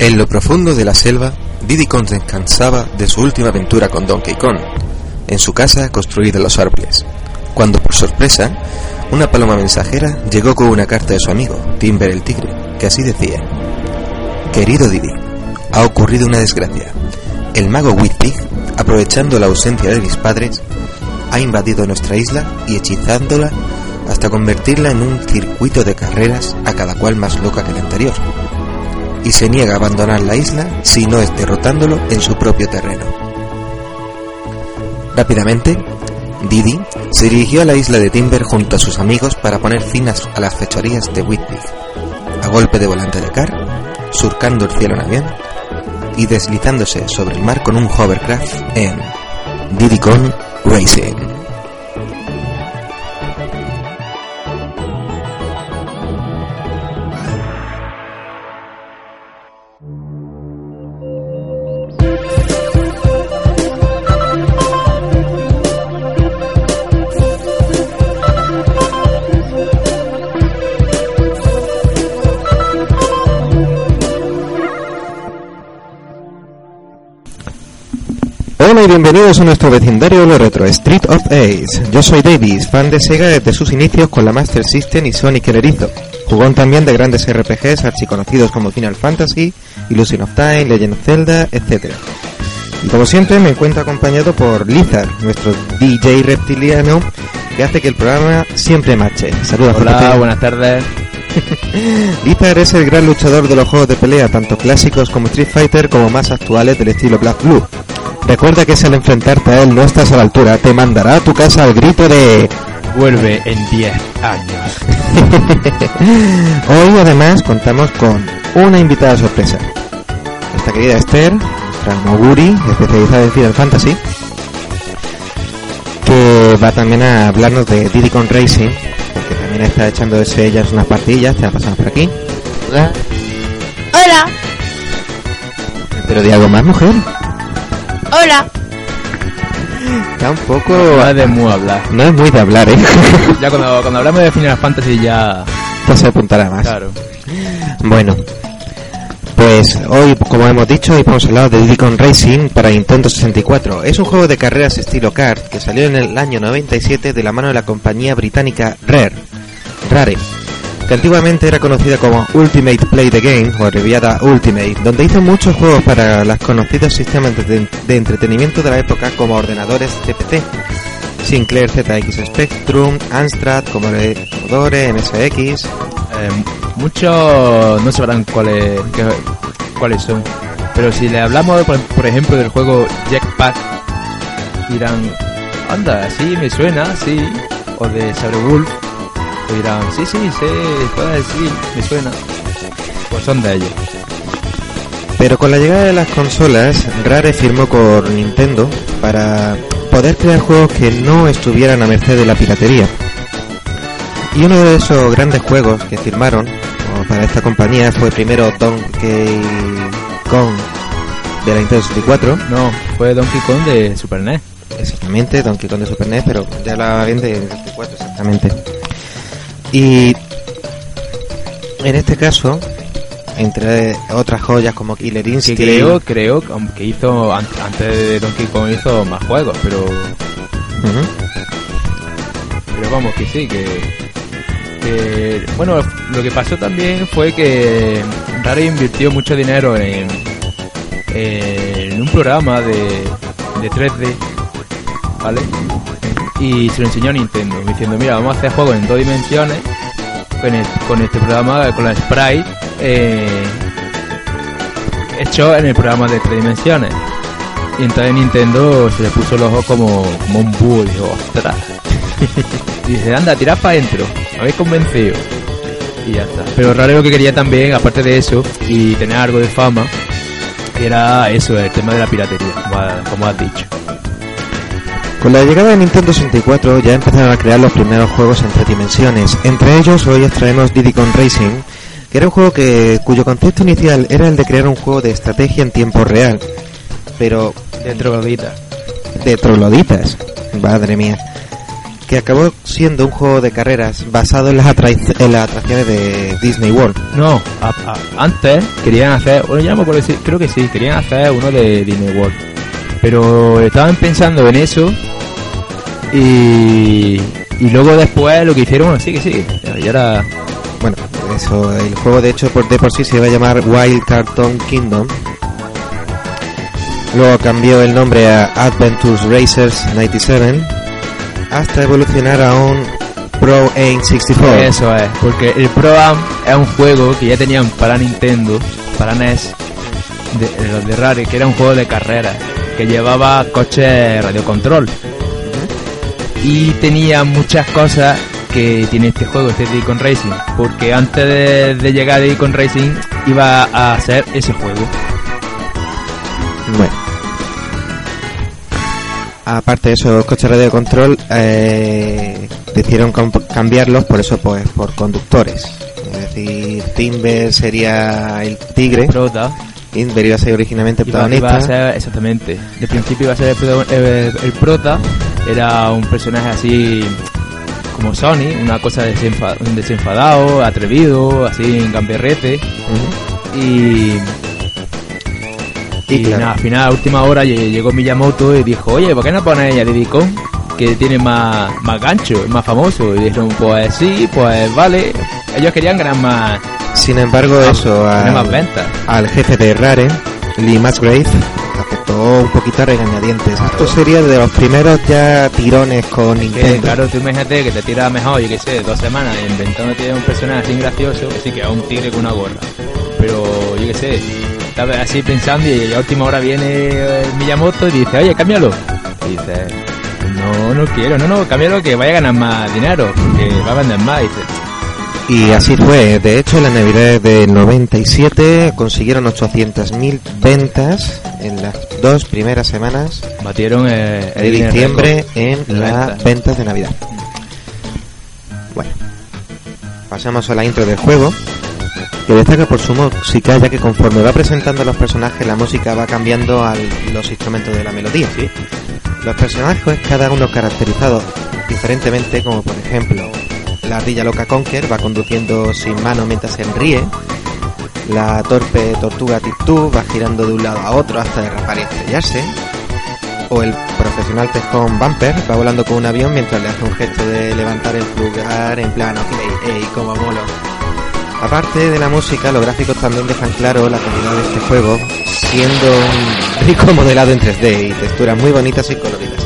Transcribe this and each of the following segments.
En lo profundo de la selva, Diddy Kong descansaba de su última aventura con Donkey Kong, en su casa construida en los árboles, cuando por sorpresa, una paloma mensajera llegó con una carta de su amigo, Timber el Tigre, que así decía: Querido Diddy, ha ocurrido una desgracia. El mago Whitpig, aprovechando la ausencia de mis padres, ha invadido nuestra isla y hechizándola hasta convertirla en un circuito de carreras a cada cual más loca que la anterior. Y se niega a abandonar la isla si no es derrotándolo en su propio terreno. Rápidamente, Didi se dirigió a la isla de Timber junto a sus amigos para poner fin a las fechorías de Whitpig, a golpe de volante de car, surcando el cielo en avión y deslizándose sobre el mar con un hovercraft en Diddy Kong Racing. Hola y bienvenidos a nuestro vecindario lo retro, Street of Ace. Yo soy Davis, fan de Sega desde sus inicios con la Master System y Sonic el Erizo. Jugón también de grandes RPGs archiconocidos como Final Fantasy, Illusion of Time, Legend of Zelda, etc. Y como siempre me encuentro acompañado por Lizard, nuestro DJ reptiliano, que hace que el programa siempre marche. Saludos. Hola, buenas tardes. Lizard es el gran luchador de los juegos de pelea, tanto clásicos como Street Fighter, como más actuales del estilo Black Blue. Recuerda que si al enfrentarte a él no estás a la altura, te mandará a tu casa al grito de... Vuelve en 10 años. Hoy además contamos con una invitada sorpresa. Nuestra querida Esther, nuestra Moguri, especializada en Final Fantasy, que va también a hablarnos de Diddy Kong Racing, también está echando ese ellas unas partillas, te la pasamos por aquí. Hola. Hola. Pero de algo más, mujer. Hola. Está un poco... No es de muy hablar. No es muy de hablar, ¿eh? Ya cuando, cuando hablamos de Final Fantasy ya... Esto se apuntará más. Claro. Bueno, pues hoy, como hemos dicho, hoy vamos a hablar de Diddy Racing para Nintendo 64. Es un juego de carreras estilo kart que salió en el año 97 de la mano de la compañía británica Rare, Rare, que antiguamente era conocida como Ultimate Play the Game o abreviada Ultimate, donde hizo muchos juegos para los conocidos sistemas de, entretenimiento de la época como ordenadores CPC. Sinclair ZX Spectrum, Amstrad, Commodore, MSX, Eh, muchos no sabrán cuáles cuáles son. Pero si le hablamos, por, por ejemplo, del juego Jetpack, dirán, anda, sí, me suena, sí. O de Wolf, pues dirán, sí, sí, sí, puede decir, me suena. Pues son de ellos. Pero con la llegada de las consolas, Rare firmó con Nintendo para poder crear juegos que no estuvieran a merced de la piratería. Y uno de esos grandes juegos que firmaron para esta compañía fue primero Donkey Kong de la Nintendo 64, No, fue Donkey Kong de Super NES. exactamente, Donkey Kong de Super NES, pero ya la vende en 64 exactamente. Y en este caso, entre otras joyas como Killer Que Instinct, creo, creo que hizo, an- antes de Donkey Kong hizo más juegos, pero. Pero vamos, que sí, que, que- Bueno, lo que pasó también fue que Rare invirtió mucho dinero en, un programa de, de 3D, ¿vale? Y se lo enseñó a Nintendo, diciendo, mira, vamos a hacer juegos en dos dimensiones con, este programa, con la Sprite, eh, hecho en el programa de tres dimensiones. Y entonces Nintendo se le puso el ojo como, como un búho dijo, ostras. Y dice, anda, tirad para adentro, me habéis convencido. Y ya está. Pero Rare lo que quería también, aparte de eso, y tener algo de fama, era eso, el tema de la piratería, como has dicho. Con la llegada de Nintendo 64 ya empezaron a crear los primeros juegos en tres dimensiones. Entre ellos hoy extraemos Diddy Kong Racing, que era un juego que, cuyo concepto inicial era el de crear un juego de estrategia en tiempo real, pero De trogloditas. de trogloditas, madre mía, que acabó siendo un juego de carreras basado en las, atra- en las atracciones de Disney World. No, a- a- antes querían hacer, bueno, ya me acuerdo creo que sí, querían hacer uno de Disney World. Pero estaban pensando en eso y, y luego después lo que hicieron, bueno, sí que sí, y ahora Bueno, eso, el juego de hecho por, de por sí se iba a llamar Wild Cartoon Kingdom. Luego cambió el nombre a Adventures Racers 97 hasta evolucionar a un Pro Aim 64. Eso es, porque el Pro Am es un juego que ya tenían para Nintendo, para NES, de, los de Rare, que era un juego de carreras, que llevaba coche radiocontrol. Y tenía muchas cosas que tiene este juego, este Deacon Racing, porque antes de, de llegar a Deacon Racing iba a hacer ese juego. Bueno. Aparte de esos coches radio control, eh, decidieron cambiarlos por eso, pues, por conductores. Es decir, Timber sería el tigre, Prota. Timber iba a ser originalmente el iba, iba a ser, exactamente, de principio iba a ser el, protagon- el- el Prota, era un personaje así como Sony, una cosa desenfa- un desenfadado, atrevido, así en gamberrete. Y, Y y claro. nada, al final, a última hora, lle- llegó Miyamoto y dijo, oye, ¿por qué no pones a Diddy Kong? Que tiene más, más gancho, es más famoso. Y dijeron, pues sí, pues vale. Ellos querían ganar más, Sin embargo, eso tener más al, ventas. al jefe de Rare, Lee Musgrave, afectó un poquito a regañadientes. Esto sería de los primeros ya tirones con Nintendo. claro, tú imagínate que te tiras mejor, yo qué sé, dos semanas inventándote un personaje así gracioso, así que a un tigre con una gorra. Pero yo qué sé, estaba así pensando y a última hora viene el Miyamoto y dice, oye, cámbialo. Y dice, no, no quiero, no, no, cámbialo que vaya a ganar más dinero, que va a vender más. Y dice, Y así fue. De hecho, en la Navidad de 97 consiguieron 800.000 ventas en las dos primeras semanas batieron eh, de diciembre en las ventas. ventas de Navidad. Bueno, pasamos a la intro del juego, que destaca por su música, ya que conforme va presentando a los personajes, la música va cambiando a los instrumentos de la melodía. Los personajes, cada uno caracterizado diferentemente, como por ejemplo, la ardilla loca Conker va conduciendo sin mano mientras se ríe. La torpe tortuga Tiptú va girando de un lado a otro hasta derrapar y estrellarse. O el profesional tejón Bumper va volando con un avión mientras le hace un gesto de levantar el pulgar en plan, ok, ey, como molo. Aparte de la música, los gráficos también dejan claro la calidad de este juego, siendo un rico modelado en 3D y texturas muy bonitas y coloridas.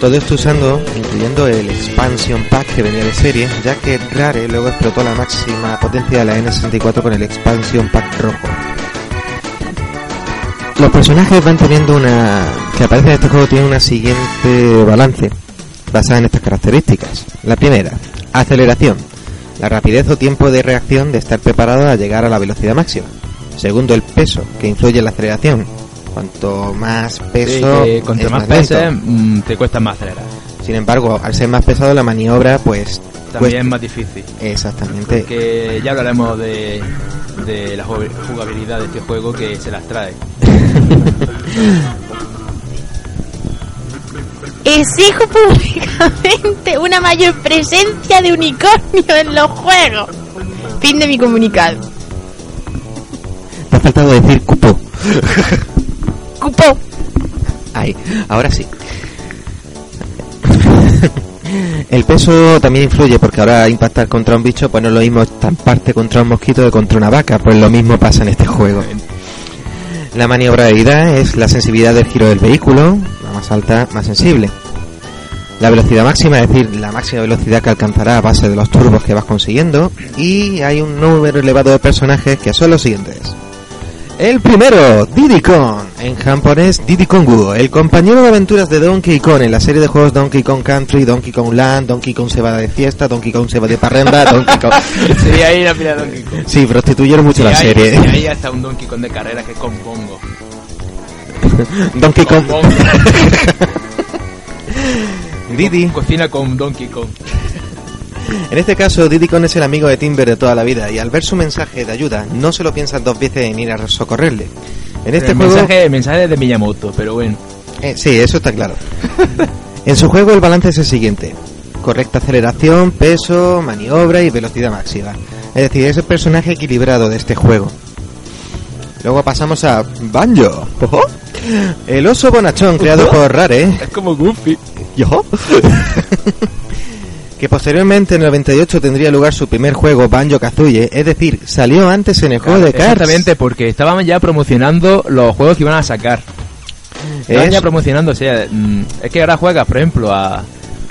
Todo esto usando, incluyendo el Expansion Pack que venía de serie, ya que Rare luego explotó la máxima potencia de la N64 con el Expansion Pack rojo. Los personajes van teniendo una... que aparece en este juego tiene una siguiente balance, basada en estas características. La primera, aceleración. La rapidez o tiempo de reacción de estar preparado a llegar a la velocidad máxima. Segundo, el peso, que influye en la aceleración. Cuanto más Sí, peso, es más lento. peses, mm, te cuesta más acelerar. Sin embargo, al ser más pesado la maniobra, pues También es más difícil. exactamente. Que ya hablaremos de, de la jug- jugabilidad de este juego que se las trae. Exijo públicamente una mayor presencia de unicornio en los juegos. Fin de mi comunicado. Te ha faltado decir cupo. Cupo. Ahí, ahora sí. El peso también influye porque ahora impactar contra un bicho pues no es lo mismo estamparte contra un mosquito que contra una vaca, pues lo mismo pasa en este juego. La maniobrabilidad es la sensibilidad del giro del vehículo, más alta, más sensible. La velocidad máxima, es decir, la máxima velocidad que alcanzará a base de los turbos que vas consiguiendo. Y hay un número elevado de personajes que son los siguientes. El primero, Diddy Kong, en japonés Diddy Kongu, el compañero de aventuras de Donkey Kong en la serie de juegos Donkey Kong Country, Donkey Kong Land, Donkey Kong se va de fiesta, Donkey Kong se va de parranda, Donkey Kong... Sí, ahí la pila de Donkey Kong. Sí, prostituyeron mucho la hay- serie. y hay hasta un Donkey Kong de carrera que es con bongo. Donkey Kong... Diddy, Cocina con Donkey Kong. en este caso Diddy Kong es el amigo de Timber de toda la vida y al ver su mensaje de ayuda no se lo piensan dos veces en ir a socorrerle. En este el, juego... mensaje, el mensaje es de Miyamoto, pero bueno. Eh, sí, eso está claro. En su juego el balance es el siguiente. correcta aceleración, peso, maniobra y velocidad máxima. Es decir, es el personaje equilibrado de este juego. Luego pasamos a Banjo. El oso bonachón creado por Rare. Es como Goofy. ¿Yo? que posteriormente en el 98 tendría lugar su primer juego, Banjo Kazooie, es decir, salió antes en el juego de Cars. Exactamente, porque estaban ya promocionando los juegos que iban a sacar. Estaban Es- ya promocionando, o sea, mm, es que ahora juegas, por ejemplo, a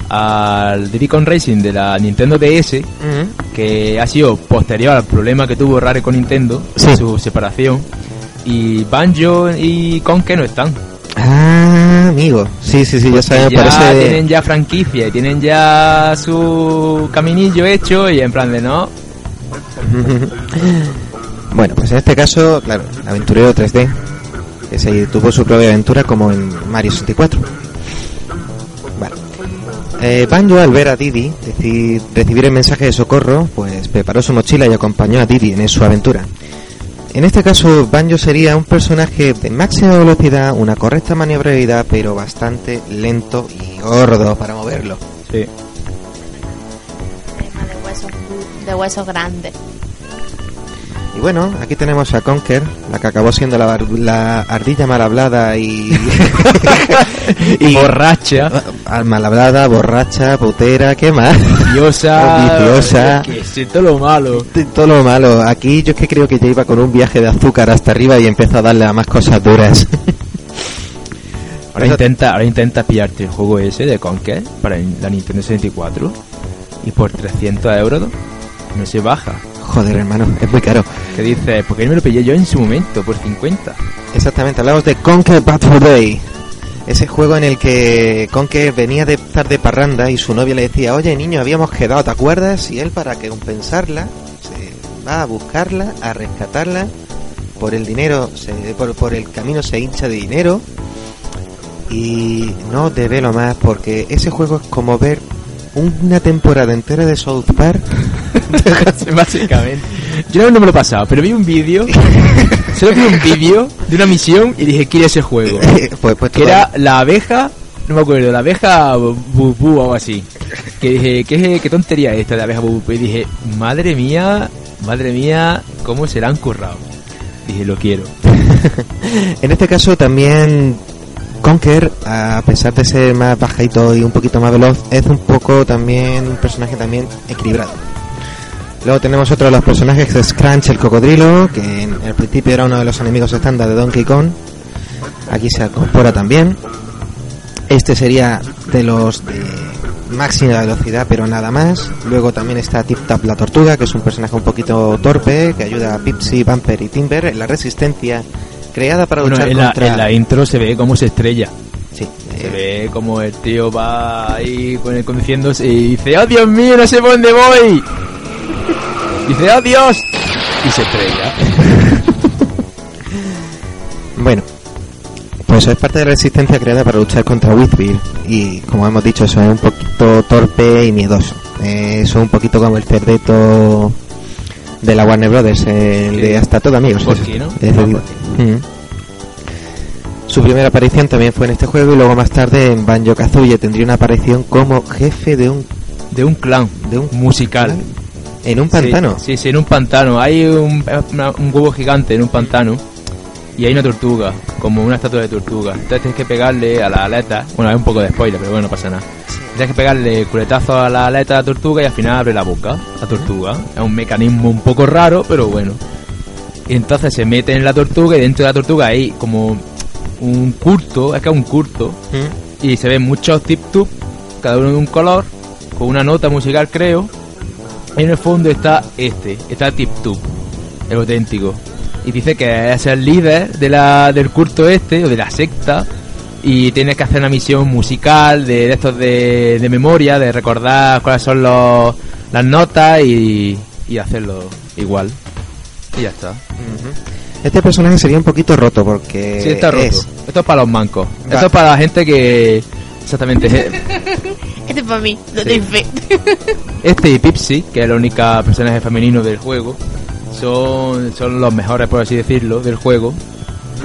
al Diddy Kong Racing de la Nintendo DS, que ha sido posterior al problema que tuvo Rare con Nintendo, Sí. su separación, y Banjo y Conker no están. Ah, amigo. Sí, sí, sí, ya sabemos, ya parece... tienen ya franquicia y tienen ya su caminillo hecho y en plan de no, bueno, pues en este caso, claro, aventurero 3D, que se tuvo su propia aventura como en Mario 64. Vale. Eh, Banjo, al ver a Didi recibir el mensaje de socorro, pues preparó su mochila y acompañó a Didi en su aventura. En este caso, Banjo sería un personaje de máxima velocidad, una correcta maniobrabilidad, pero bastante lento y gordo para moverlo. sí. Tema de huesos, de huesos grandes. Y bueno, aquí tenemos a Conker, la que acabó siendo la, ardilla mal hablada y... y borracha, Mal hablada, borracha, putera, ¿qué más? viciosa, Viciosa. todo lo malo. Todo lo malo. Aquí yo es que creo que ya iba con un viaje de azúcar hasta arriba y empezó a darle a más cosas duras. Ahora intenta, ahora intenta pillarte el juego ese de Conker para la Nintendo 64 y por 300 euros no se baja. Joder, hermano, es muy caro. Que dice, porque me lo pillé yo en su momento por 50. Exactamente, hablamos de Conker Bad for Day. Ese juego en el que Conker venía de estar de parranda y su novia le decía, oye niño, habíamos quedado, ¿te acuerdas? Y él para que compensarla se va a buscarla, a rescatarla. Por el dinero, se, por, por el camino se hincha de dinero. Y no te velo más porque ese juego es como ver una temporada entera de South Park. Básicamente. Yo no me lo he pasado, pero vi un vídeo, solo vi un vídeo de una misión y dije, quiero ese juego. pues, pues Que era la abeja, no me acuerdo, la abeja bubú o algo así. Que dije, ¿qué, qué tontería es esta de abeja bubú? Y dije, madre mía, madre mía, ¿cómo se la han currado? Dije, lo quiero. En este caso también Conker, a pesar de ser más bajito y un poquito más veloz, es un poco también un personaje también equilibrado. Luego tenemos otro de los personajes que es Crunch el cocodrilo, que en el principio era uno de los enemigos estándar de Donkey Kong. Aquí se incorpora también. Este sería de los de máxima velocidad, pero nada más. Luego también está Tip Tap la tortuga, que es un personaje un poquito torpe, que ayuda a Pipsy, Bumper y Timber en la resistencia creada para Bueno, luchar en la, contra... en la intro se ve cómo se estrella. Sí, Se eh, ve como el tío va ahí conduciéndose y dice, ¡Oh Dios mío, no sé por dónde voy! Dice, ¡Oh Dios! Y se estrella. Bueno, pues es parte de la resistencia creada para luchar contra Whitfield y como hemos dicho, eso es un poquito torpe y miedoso. Eh, eso es un poquito como el cerdeto de la Warner Brothers, el de hasta todo amigos. Eso. mm. Su primera aparición también fue en este juego y luego más tarde en Banjo Kazooie tendría una aparición como jefe de un De un clan, de un musical. En un pantano. Sí, sí, sí, en un pantano. Hay un, una- un huevo gigante en un pantano y hay una tortuga, como una estatua de tortuga. Entonces tienes que pegarle a la aleta. Bueno, hay un poco de spoiler, pero bueno, no pasa nada. Tienes que pegarle culetazo a la aleta de la tortuga y al final abre la boca, la tortuga. Es un mecanismo un poco raro, pero bueno. Y entonces se mete en la tortuga y dentro de la tortuga hay como un curto, es que es un curto, Mm. y se ven muchos tip tup cada uno de un color con una nota musical creo en el fondo está este está tip tup el auténtico. Y dice que es el líder de la del culto este o de la secta y tienes que hacer una misión musical de, de estos de, de memoria de recordar cuáles son los, las notas y, y hacerlo igual. Y ya está. Este personaje sería un poquito roto porque sí está roto. es- esto es para los mancos. Esto es para la gente que exactamente Este es para mí, no Sí. fe. Este y Pipsy, que es el único personaje femenino del juego, son, son los mejores, por así decirlo, del juego.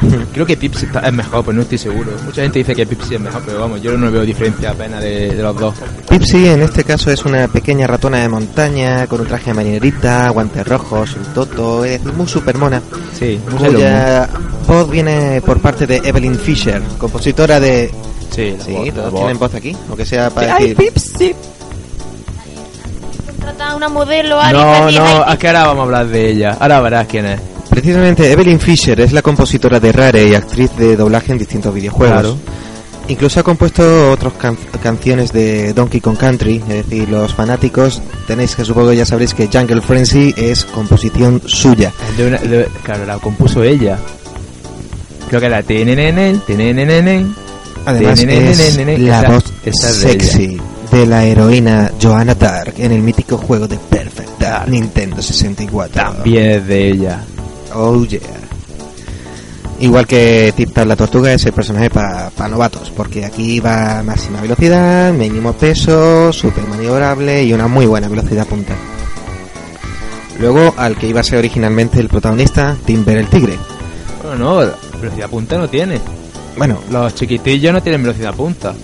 Creo que Pipsy está- es mejor, pero no estoy seguro. Mucha gente dice que Pipsy es mejor, pero vamos, yo no veo diferencia apenas de, de los dos. Pipsy en este caso es una pequeña ratona de montaña con un traje de marinerita, guantes rojos, un toto, es muy super mona. Sí, muy. Cuya voz viene por parte de Evelyn Fisher, compositora de... Sí, la Sí, voz, todos voz. tienen voz aquí, aunque sea para Ay, decir... Trata a una modelo, No, no, es que ahora vamos a hablar de ella. Ahora verás quién es. Precisamente Evelyn Fisher es la compositora de Rare y actriz de doblaje en distintos videojuegos. Claro. Incluso ha compuesto otras can- canciones de Donkey Kong Country, es decir, los fanáticos tenéis que supongo ya sabréis que Jungle Frenzy es composición suya. De una- de- claro, la compuso ella. Creo que la TNNN, TNNN. Además es la voz sexy de la heroína Joanna Dark en el mítico juego de Perfect Dark Nintendo 64. También es de ella. Oh yeah. Igual que Tip la Tortuga es el personaje para novatos, porque aquí va máxima velocidad, mínimo peso, súper maniobrable y una muy buena velocidad punta. Luego al que iba a ser originalmente el protagonista, Timber el Tigre. Bueno, no, velocidad punta no tiene. Bueno, Los chiquitillos no tienen velocidad punta.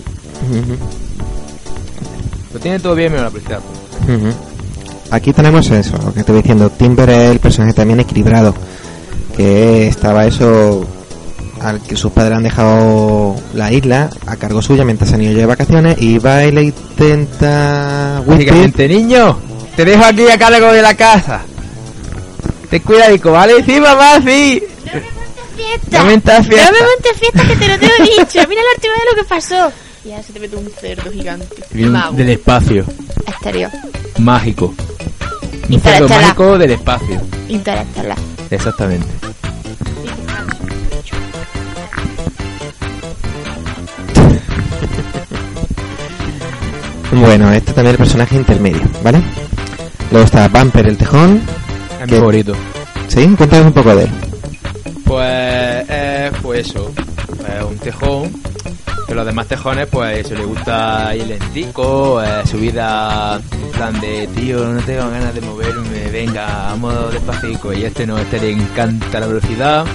Lo tiene todo bien, menos la velocidad punta. aquí tenemos eso, lo que te voy diciendo. Timber es el personaje también equilibrado, que estaba eso al que sus padres han dejado la isla a cargo suya mientras han ido de vacaciones y va y le intenta. Básicamente, niño, te dejo aquí a cargo de la casa. Ten cuidadico, ¿vale? Sí, mamá, sí. Fiesta. No me fiesta. No me montes fiesta que te lo tengo dicho. Mira la última vez lo que pasó. Y ahora se te mete un cerdo gigante. Mago. Del espacio. Exterior. Mágico. Un cerdo mágico del espacio. Interestelar. Exactamente. Bueno, este también es el personaje intermedio, ¿vale? Luego está Bumper el Tejón. Es mi favorito. ¿Sí? Cuéntanos un poco de él. Pues, eh, pues eso. un tejón. Que los demás tejones, pues, eso le gusta ir lentico, eh, su vida en plan de, tío, no tengo ganas de moverme, venga, vamos despacito. Y este no, este le encanta la velocidad.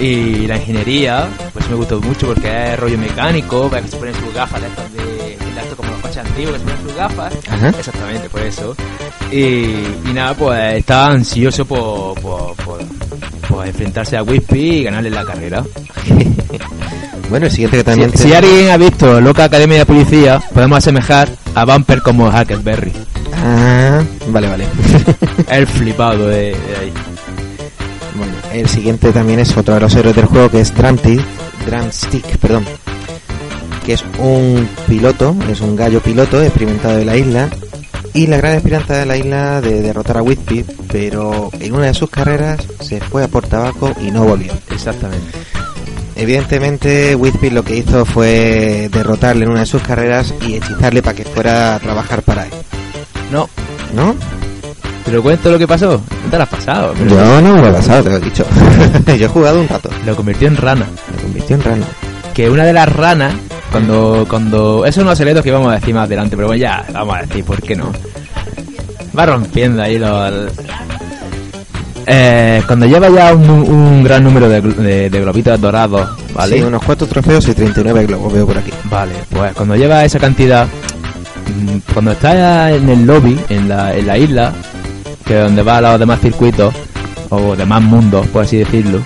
Y la ingeniería, pues me gustó mucho porque es rollo mecánico, para que se ponen sus gafas de estas de, como los coches antiguos que se ponen sus gafas. Ajá. Exactamente, por eso. Y, y nada, pues estaba ansioso por, por, por, por enfrentarse a Wispy y ganarle la carrera. Bueno, el siguiente que Si, también... si te- alguien ha visto Loca Academia de Policía, podemos asemejar a Bumper como Huckleberry. Ah, vale, vale. El flipado de, de ahí. bueno, el siguiente también es otro de los héroes del juego que es Drumstick, Drumstick, perdón. Que es un piloto, es un gallo piloto experimentado de la isla. Y la gran esperanza de la isla de derrotar a Whitby, pero en una de sus carreras se fue a por tabaco y no volvió. Exactamente. Evidentemente, Whitby lo que hizo fue derrotarle en una de sus carreras y hechizarle para que fuera a trabajar para él. No, ¿No? te lo cuento lo que pasó. No te lo has pasado. pero Yo no me lo he pasado, te lo he dicho. Yo he jugado un rato. Lo convirtió en rana. Me convirtió en rana. Que una de las ranas, cuando. cuando Eso es secretos que vamos a decir más adelante, pero bueno, ya, vamos a decir, ¿por qué no? Va rompiendo ahí los. Eh, cuando lleva ya un, un gran número de, de- de globitos dorados, ¿vale? Sí, unos cuatro trofeos y 39 globos veo por aquí. Vale, pues cuando lleva esa cantidad, mm, cuando está en el lobby, en la, en la isla, que es donde va a los demás circuitos, o demás mundos, por así decirlo,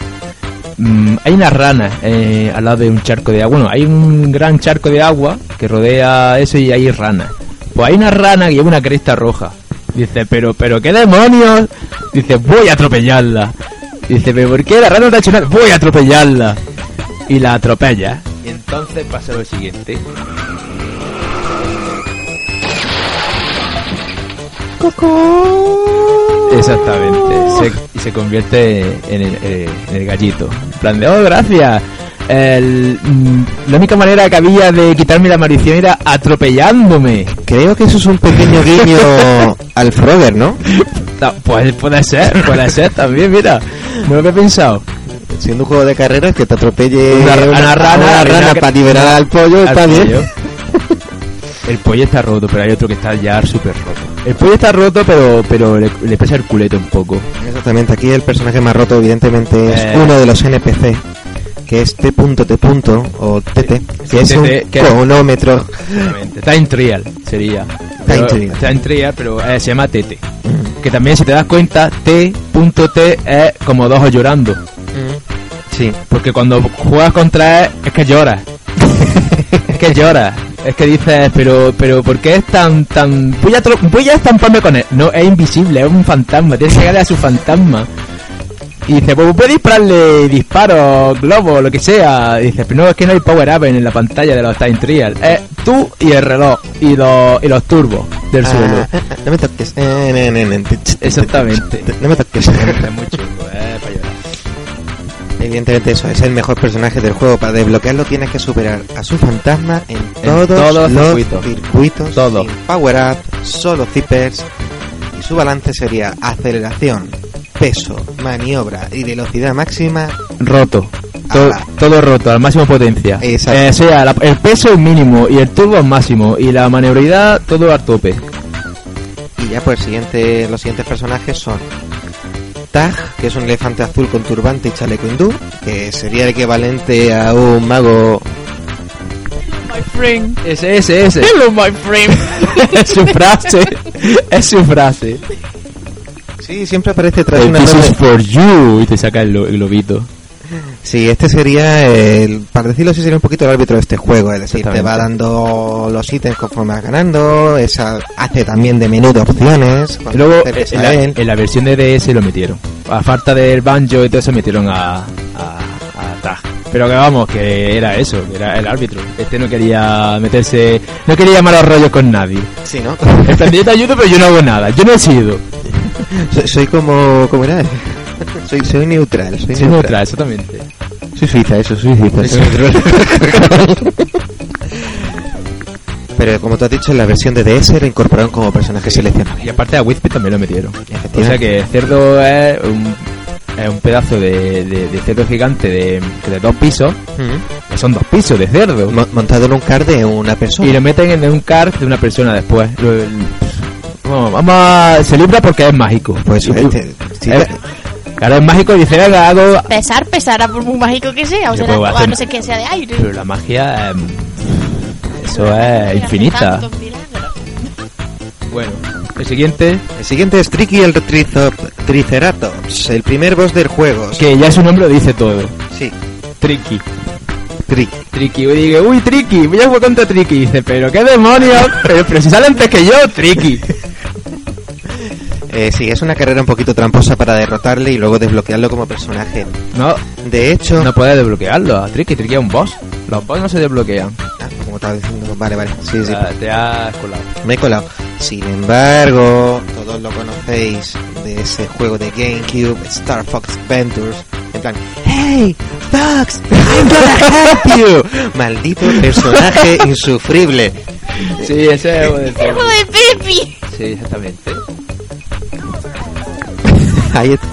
mm, hay unas ranas eh, al lado de un charco de agua. Bueno, hay un gran charco de agua que rodea eso y hay ranas. Pues hay una rana que lleva una cresta roja. Dice, pero, pero, ¿qué demonios? Dice, voy a atropellarla. Dice, pero ¿por qué la rana no te ha hecho nada? Voy a atropellarla. Y la atropella. Y entonces pasa lo siguiente. Exactamente. Se, y se convierte en el, eh, en el gallito. Plan de, oh, gracias. El, mm, la única manera que había de quitarme la maldición era atropellándome. Creo que eso es un pequeño guiño al Frogger, ¿no? Pues puede ser, puede ser también, mira. No lo había pensado. Siendo un juego de carreras que te atropelle Una- una rana, una rana que- para liberar al pollo, Al está bien. pollo. El pollo está roto, pero hay otro que está ya súper roto. El pollo está roto, pero pero le, le pesa el culete un poco. Exactamente, aquí el personaje más roto evidentemente es Eh. uno de los NPC que es T.T. o TT, que es un cronómetro. Time Trial sería. Time Trial. Time Trial, pero eh, se llama TT. Que también, si te das cuenta, T.T es como dos ojos llorando. Sí, Porque cuando juegas contra él, es que lloras. es que lloras. Es que dices, pero, pero, ¿por qué es tan, tan... Voy a, tro- voy a estamparme con él. No, es invisible, es un fantasma. Tienes que llegarle a su fantasma. Y dice, pues puedes dispararle disparos, globos, lo que sea. Y dice, pero no, es que no hay power up en la pantalla de los Time Trial. Es tú y el reloj. Y los, y los turbos del suelo. Ah, no me toques. Eh. Exactamente. No me toques. es muy chungo, eh. Evidentemente eso es el mejor personaje del juego. Para desbloquearlo tienes que superar a su fantasma en todos, todos los circuitos. circuitos, Todo. sin power up, solo zippers y su balance sería aceleración, peso, maniobra y velocidad máxima. roto. Todo, todo roto, al máximo potencia. Exacto. Eh, o sea, la- el peso es mínimo y el turbo es máximo y la maniobrabilidad todo al tope. Y ya pues siguiente, los siguientes personajes son Tag, que es un elefante azul con turbante y chaleco hindú, que sería el equivalente a un mago My friend. Ese, ese, ese. Hello, my friend. es su frase. Es su frase. Sí, siempre aparece tras una This is for you. Y te saca el globito. Sí, este sería el, para decirlo así, sería un poquito el árbitro de este juego, es decir, te va dando los ítems conforme vas ganando, esa, hace también de menú de opciones, Y luego acercas en la, en la versión de DS lo metieron. A falta del banjo y todo eso metieron a, a, a Tag. Pero que vamos, que era eso, que era el árbitro. Este no quería meterse, no quería malos rollos con nadie. Sí, ¿no? En plan, yo te ayudo, pero yo no hago nada. Yo no he sido. soy, soy como, ¿cómo era? Soy, soy neutral, soy Soy neutral. neutral, exactamente. Soy suiza, eso, soy suiza. soy neutral. Pero como tú has dicho, en la versión de DS lo incorporaron como personaje seleccionable. Y aparte a Wispy también lo metieron. O sea que Cerdo es un, es un pedazo de, de, de cerdo gigante de, de dos pisos. Mm. que Son dos pisos de cerdo. Mo- Montado en un car de una persona. Y lo meten en un car de una persona después. Lo- el- Vamos, vamos a... Se libra porque es mágico. Pues Y- este, Claro, es mágico y dice, venga, hago... Pesar, pesará por muy mágico que sea. O sea, hacer- no sé que sea de aire. Pero la magia... em, Eso es infinita. Bueno, el siguiente... El siguiente es Tricky el Trizop- Triceratops, el primer boss del juego. Que ya su nombre lo dice todo. Sí, Tricky. Tricky. Tricky, y digo, uy, Tricky, voy a jugar contra Tricky. Dice, pero qué demonios, pero, pero si sale antes que yo, Tricky. Eh, sí, es una carrera un poquito tramposa para derrotarle y luego desbloquearlo como personaje. No, De hecho, no puedes desbloquearlo a Tricky, Tricky es un boss. Los boss no se desbloquean. Ah, como estaba diciendo, vale, vale, sí, sí, Ah, te has colado. me he colado. Sin embargo, todos lo conocéis de ese juego de GameCube, Star Fox Adventures. En plan, ¡Hey, Fox! I'm gonna help you! Maldito personaje insufrible. Sí, ese es el ¡Hijo de Pepi! Sí, exactamente. Ahí está.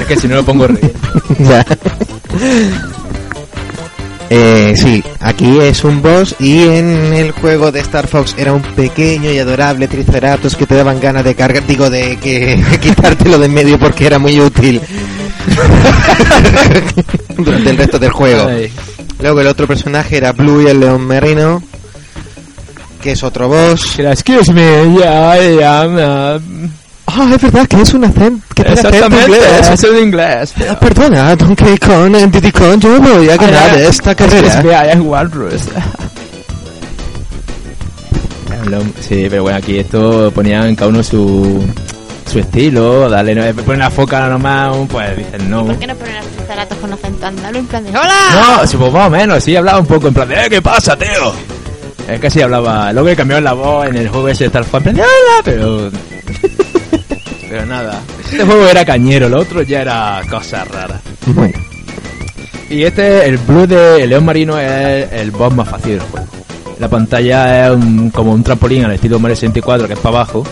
Es que si no lo pongo. Ya. Eh, sí, aquí es un boss y en el juego de Star Fox era un pequeño y adorable Triceratops que te daban ganas de cargar, digo, de que quitártelo de en medio porque era muy útil durante el resto del juego. Ay. Luego el otro personaje era Blue y el león marino, que es otro boss. Excuse me, yeah, I am... uh, Ah, es verdad que es un acento, que tiene acento Exactamente, inglés. eso es de inglés. Ah, Perdona, Donkey Kong, en Diddy Kong, yo voy a ganar Ay, esta carrera. me, I am Walrus. Sí, pero bueno, aquí esto ponían cada uno su, su estilo, dale, no, ponen la foca nomás, pues dicen no. ¿Por qué no ponen a los triceratops con acento andaluz en plan de ¡Hola! No, sí, pues más o menos, sí, hablaba un poco en plan de, "Eh, ¿qué pasa, tío? Es que sí hablaba, luego le cambiaron la voz en el juego ese de Star Fox, en plan de, "Hola", pero... pero nada, este juego era cañero, lo otro ya era cosas raras. Bueno, Y este, el Blue de León Marino es el boss más fácil del juego. La pantalla es un- como un trampolín al estilo Mario 64 que es para abajo.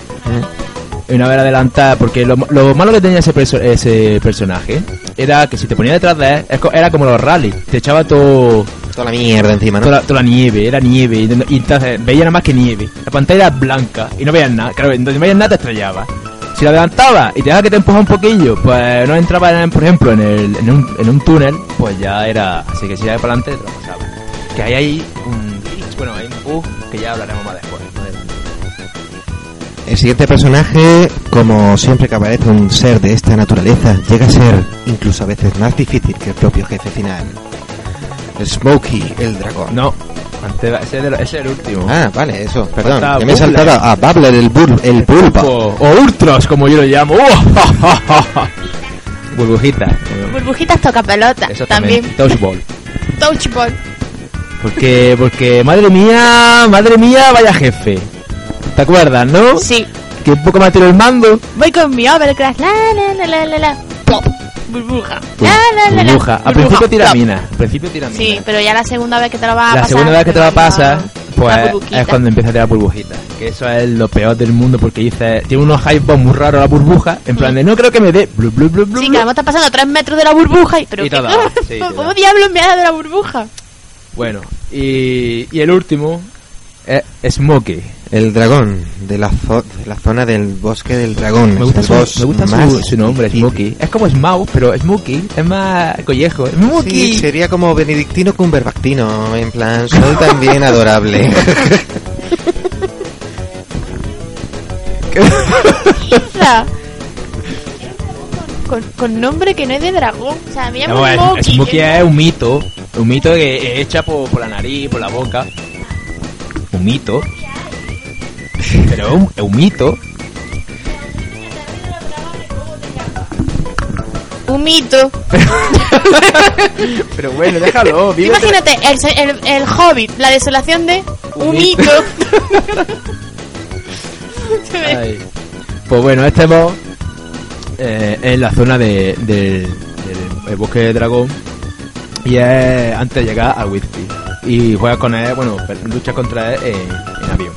Y una vez adelantada, porque lo, lo malo que tenía ese, perso- ese personaje era que si te ponía detrás de él, era como los rallies, te echaba todo, toda la mierda encima, ¿no? toda, la, toda la nieve, era nieve, y, y entonces veía nada más que nieve. La pantalla era blanca y no veías nada, claro, donde no veías nada te estrellaba. Si lo adelantaba y te que te empuja un poquillo, pues no entraba, en, por ejemplo, en, el, en, un, en un túnel, pues ya era. Así que si ibas para adelante, te lo pasaba. Que ahí hay un. Bueno, hay un bug que ya hablaremos más después. El siguiente personaje, como siempre que aparece un ser de esta naturaleza, llega a ser incluso a veces más difícil que el propio jefe final. Smokey, el dragón. No, antes, ese, es el, ese es el último. Ah, vale, eso, perdón. Que me he saltado a Bubbler, el, bur, el pulpa. O, Ultras, como yo lo llamo. Burbujita. Burbujitas toca pelota. También. Touch ball. Touch ball. Porque, porque, madre mía, madre mía, vaya jefe. ¿Te acuerdas, no? Sí. Que un poco más tiró el mando. Voy con mi overclass. La, la, la, la, la, la. Burbuja. La, la, la, la. Burbuja. Al principio tira Plop. mina. Al principio tira mina. Sí, pero ya la segunda vez que te lo vas a La pasar. segunda vez que te la a pasas, la pues es cuando empieza a tirar burbujitas. Que eso es lo peor del mundo porque dice, tiene unos hype muy raros la burbuja, en plan de no creo que me dé. Blu, blu, blu, blu, Sí, que además está pasando a 3 metros de la burbuja y... Pero Y te ¿qué- ha dado, sí, ¿Cómo diablos me ha dado la burbuja? Bueno, y, y el último es Smokey. El dragón de la, zo- de la zona del bosque del dragón. Me gusta, su, me gusta su, más su nombre. Smokey. Es como Smaug, pero Smokey es más collejo. Smokey. Sí, sería como benedictino cumberbatino, en plan, soy también adorable. Con, con nombre que no es de dragón. O sea, me llamo No, es- Smokey. Smokey que es un mito. Un mito que es hecha por, por la nariz, por la boca. Un mito. Pero es un, es un mito. Un mito. Pero bueno, déjalo. vive- Imagínate, el, se- el, el hobbit, la desolación de un mito. Ay. Pues bueno, este boss eh, es la zona de, del- del el bosque de dragón y es antes de llegar al Whiskey. Y juegas con él, bueno, luchas contra él en, en avión.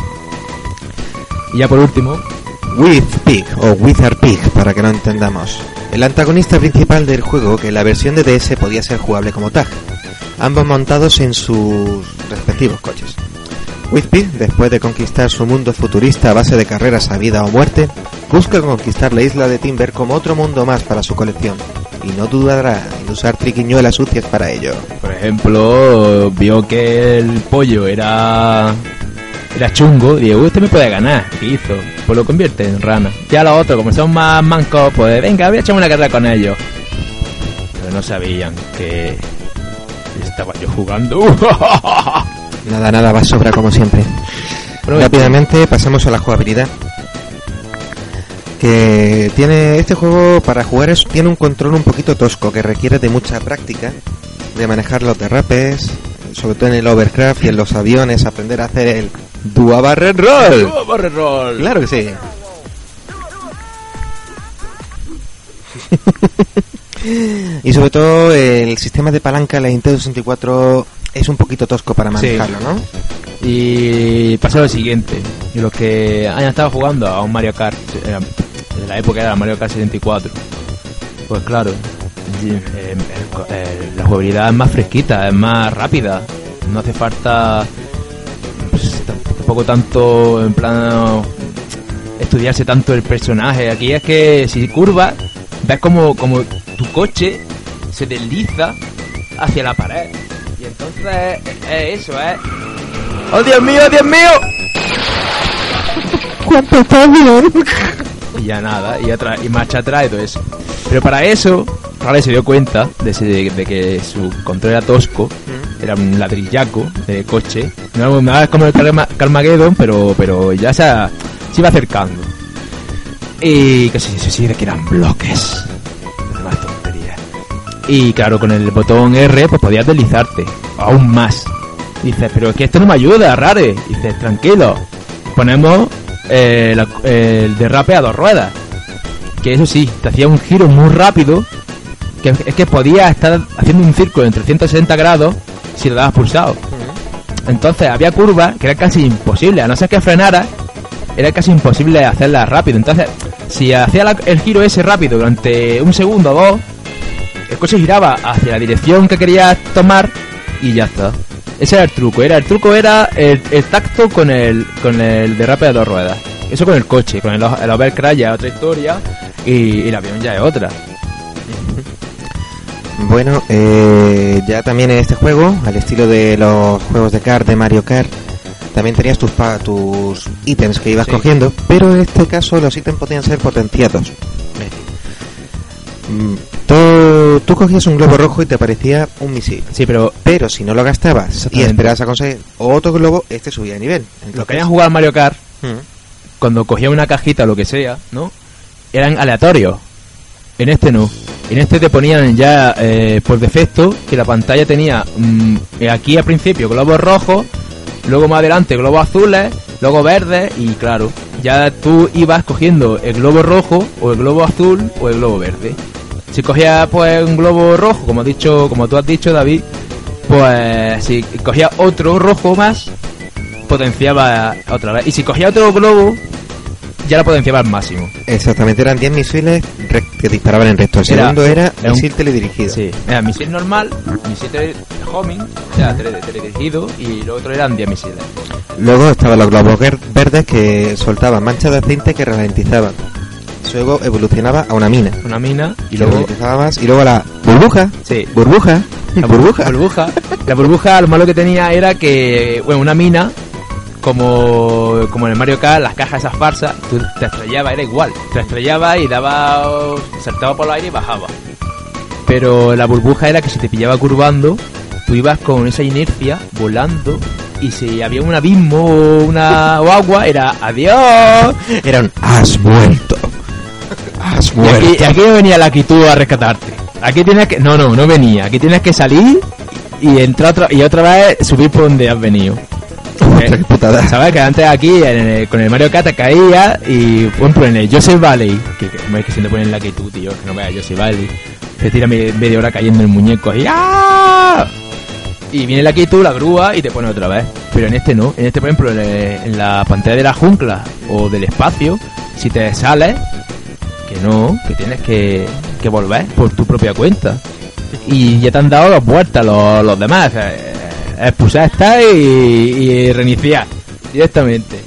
Y ya por último, With Pig o Wizard Pig, para que no entendamos. El antagonista principal del juego, que en la versión de DS podía ser jugable como tag, ambos montados en sus respectivos coches. With Pig, después de conquistar su mundo futurista a base de carreras a vida o muerte, busca conquistar la isla de Timber como otro mundo más para su colección, y no dudará en usar triquiñuelas sucias para ello. por ejemplo, vio que el pollo era era chungo y digo, este me puede ganar. ¿Qué hizo? Pues lo convierte en rana. Ya los otros, como son más mancos, pues venga, voy a echar una carrera con ellos. Pero no sabían que estaba yo jugando. Nada, nada, va sobra como siempre. Pero Rápidamente pasamos a la jugabilidad. Que tiene este juego para jugar es, tiene un control un poquito tosco que requiere de mucha práctica, de manejar los derrapes, sobre todo en el overcraft y en los aviones, aprender a hacer el Dua Barrel Roll. Roll. Claro que sí. y sobre todo el sistema de palanca de la Nintendo 64 es un poquito tosco para manejarlo, ¿no? Y pasa lo siguiente. Los que hayan estado jugando a un Mario Kart, de la época era Mario Kart 74, pues claro, eh, eh, la jugabilidad es más fresquita, es más rápida. No hace falta pues, tampoco tanto en plan estudiarse tanto el personaje. Aquí es que si curvas, ves como, como tu coche se desliza hacia la pared. Y entonces es eso, es ¡Oh, Dios mío, Dios mío! ¿Cuánto bien? Y ya nada, y, atrás, y marcha atrás y todo eso. Pero para eso, Raleigh se dio cuenta de, ese- de que su control era tosco, era un ladrillaco de coche. No nada como el Carma- Carmageddon, pero, pero ya se, se iba acercando. Y que sí, sí, sí, de que eran bloques. Más tonterías. Y claro, con el botón R, pues podías deslizarte, aún más. Dices, pero es que esto no me ayuda, Rare. Dices, tranquilo, ponemos eh, la- el derrape a dos ruedas. Que eso sí, te hacía un giro muy rápido. Que es que podías estar haciendo un círculo en 360 grados si lo dabas pulsado. Entonces había curvas que era casi imposible, a no ser que frenara, era casi imposible hacerlas rápido. Entonces, si hacía la- el giro ese rápido durante un segundo o dos, el coche giraba hacia la dirección que querías tomar y ya está. Ese era el truco, era el truco era el, el tacto con el con el derrape de dos ruedas. Eso con el coche, con el, el Overcraft ya es otra historia y, y el avión ya es otra. Bueno, eh, ya también en este juego, al estilo de los juegos de kart de Mario Kart, también tenías tus pa- tus ítems que ibas Sí. cogiendo, pero en este caso los ítems podían ser potenciados. Tú, tú cogías un globo rojo y te aparecía un misil. Sí, pero Pero si no lo gastabas y esperabas a conseguir otro globo, este subía de nivel. los que hayan jugado Mario Kart, Mm. cuando cogía una cajita o lo que sea, ¿no? Eran aleatorios. En este no. En este te ponían ya eh, por defecto que la pantalla tenía mm, aquí al principio globos rojos, luego más adelante globos azules, luego verdes y claro, ya tú ibas cogiendo el globo rojo o el globo azul o el globo verde. Si cogías pues un globo rojo, como dicho, como tú has dicho David, pues si cogías otro rojo más, potenciaba otra vez. Y si cogía otro globo, ya la potenciaba al máximo. Exactamente, eran 10 misiles que disparaban en recto. El Era- segundo era, era un- misil teledirigido. Sí, era misil normal, misil tele- homing, o sea, tele- teledirigido, y lo otro eran 10 misiles. Luego estaban los globos ver- verdes que soltaban manchas de aceite que ralentizaban. Luego evolucionaba a una mina. Una mina, y luego... luego ralentizaba más. Y luego la burbuja. Sí, Burbuja. la burbuja. burbuja. La burbuja, lo malo que tenía era que, bueno, una mina, como, como en el Mario Kart, las cajas esas farsas, tú te estrellaba, era igual. Te estrellaba y daba, saltaba por el aire y bajaba. Pero la burbuja era que si te pillaba curvando, tú ibas con esa inercia volando y si había un abismo o una o agua, era adiós. Era un has muerto. Has Y muerto. aquí, y aquí no venía la actitud a rescatarte. Aquí tienes que. No, no, no venía. Aquí tienes que salir y entrar otra, y otra vez subir por donde has venido. Putada. ¿Sabes? Que antes aquí en el- con el Mario Kart te caía y por ejemplo en el Joseph Valley, que, que, es que siempre ponen la actitud, tío, que no veas Joseph Valley, te tira me- media hora cayendo el muñeco y ¡ah! Y viene la actitud, la grúa y te pone otra vez. Pero en este no. En este, por ejemplo, en, el- en la pantalla de la jungla o del espacio, si te sales, que no, que tienes que, que volver por tu propia cuenta. Y ya te han dado las vueltas los, los demás. Eh, Expulsar esta y, y reiniciar directamente.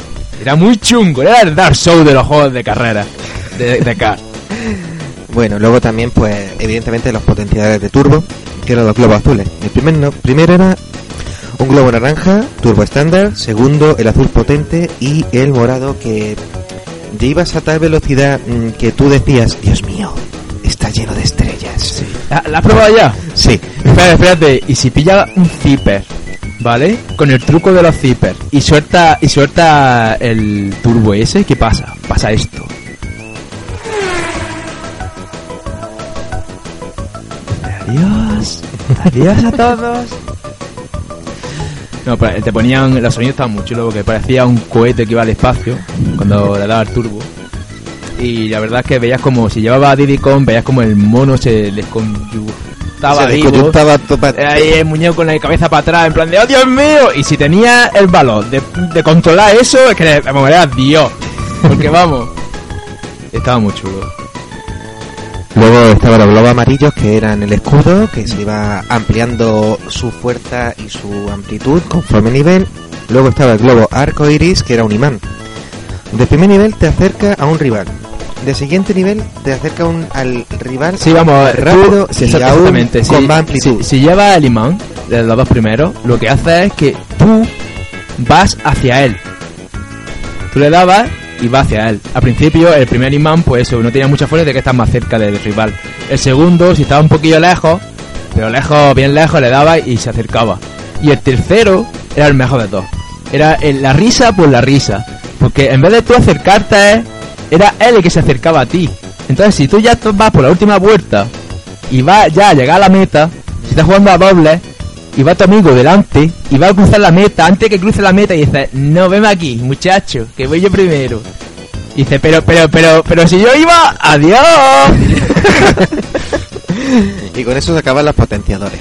Era muy chungo, era el Dark Souls de los juegos de carrera de, de. Bueno, luego también, pues, evidentemente los potenciadores de turbo, que eran los globos azules. El primer no- primero era un globo naranja, turbo estándar, segundo el azul potente y el morado que ya ibas a tal velocidad mm, que tú decías, Dios mío, está lleno de estrellas. ¿La, la has probado ya? Sí. Espérate, espérate. Y si pilla un zipper, ¿vale? Con el truco de los zippers y suelta, y suelta el turbo ese, ¿qué pasa? Pasa esto. Adiós. Adiós a todos. No, te ponían. Los sonidos estaban muy chulos porque parecía un cohete que iba al espacio cuando le daba el turbo. Y la verdad es que veías como si llevaba a Diddy Kong, veías como el mono se topa- Era ahí el muñeco con la cabeza para atrás, en plan de ¡Oh, Dios mío! Y si tenía el valor de, de controlar eso, es que le movería Dios. Porque vamos, estaba muy chulo. Luego estaban los globos amarillos que eran el escudo, que se iba ampliando su fuerza y su amplitud conforme nivel. Luego estaba el globo arco iris, que era un imán. De primer nivel te acerca a un rival. De siguiente nivel te acerca un, al rival Sí, vamos, tú- rápido sí, y exact- aún exactamente. con Si- más amplitud. Si, si lleva el imán de los dos primeros, lo que hace es que tú vas hacia él. Tú le dabas y va hacia él. Al principio, el primer imán, pues no tenía mucha fuerza de que estás más cerca del rival. El segundo, si estaba un poquillo lejos, pero lejos, bien lejos, le daba y se acercaba. Y el tercero era el mejor de todos. Era el- la risa por la risa. Porque en vez de tú acercarte, era él el que se acercaba a ti. Entonces, si tú ya vas por la última vuelta y vas ya a llegar a la meta, si estás jugando a doble y va tu amigo delante y va a cruzar la meta, antes que cruce la meta y dices, no, veme aquí, muchacho, que voy yo primero. Y dice, pero, pero, pero, pero si yo iba, adiós. Y con eso se acaban los potenciadores.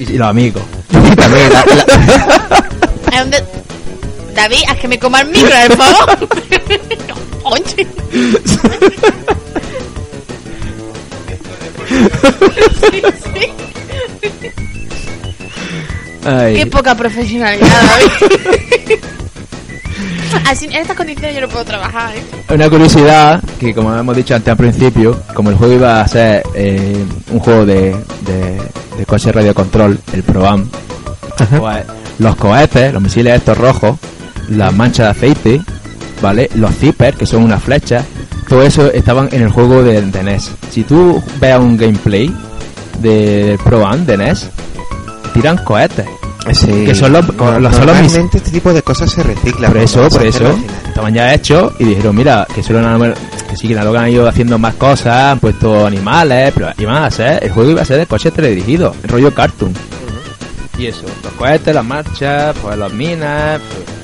y, y los amigos. Y también la- la- ¿A dónde- David, haz que me coma el micro, por favor. Oye. Sí, sí. Ay. Qué poca profesionalidad, David. Así, en estas condiciones yo no puedo trabajar, ¿eh? Una curiosidad, que como hemos dicho antes al principio, como el juego iba a ser eh, un juego de, de, de coche radio control, el ProAm, pues los cohetes, los misiles estos rojos, las manchas de aceite, ¿vale? Los zippers, que son unas flechas, todo eso estaban en el juego de, de NES. Si tú veas un gameplay de ProAm de NES, tiran cohetes. Sí. Que son los- No- los- son los mis- normalmente este tipo de cosas se reciclan. Por eso, por eso, estaban ya hechos y dijeron, mira, que solo han, que sí, que luego han ido haciendo más cosas, han puesto animales, pero iban a ser, el juego iba a ser de coches teledirigidos, el rollo cartoon. Y eso, los cohetes, las marchas, pues las minas, pues,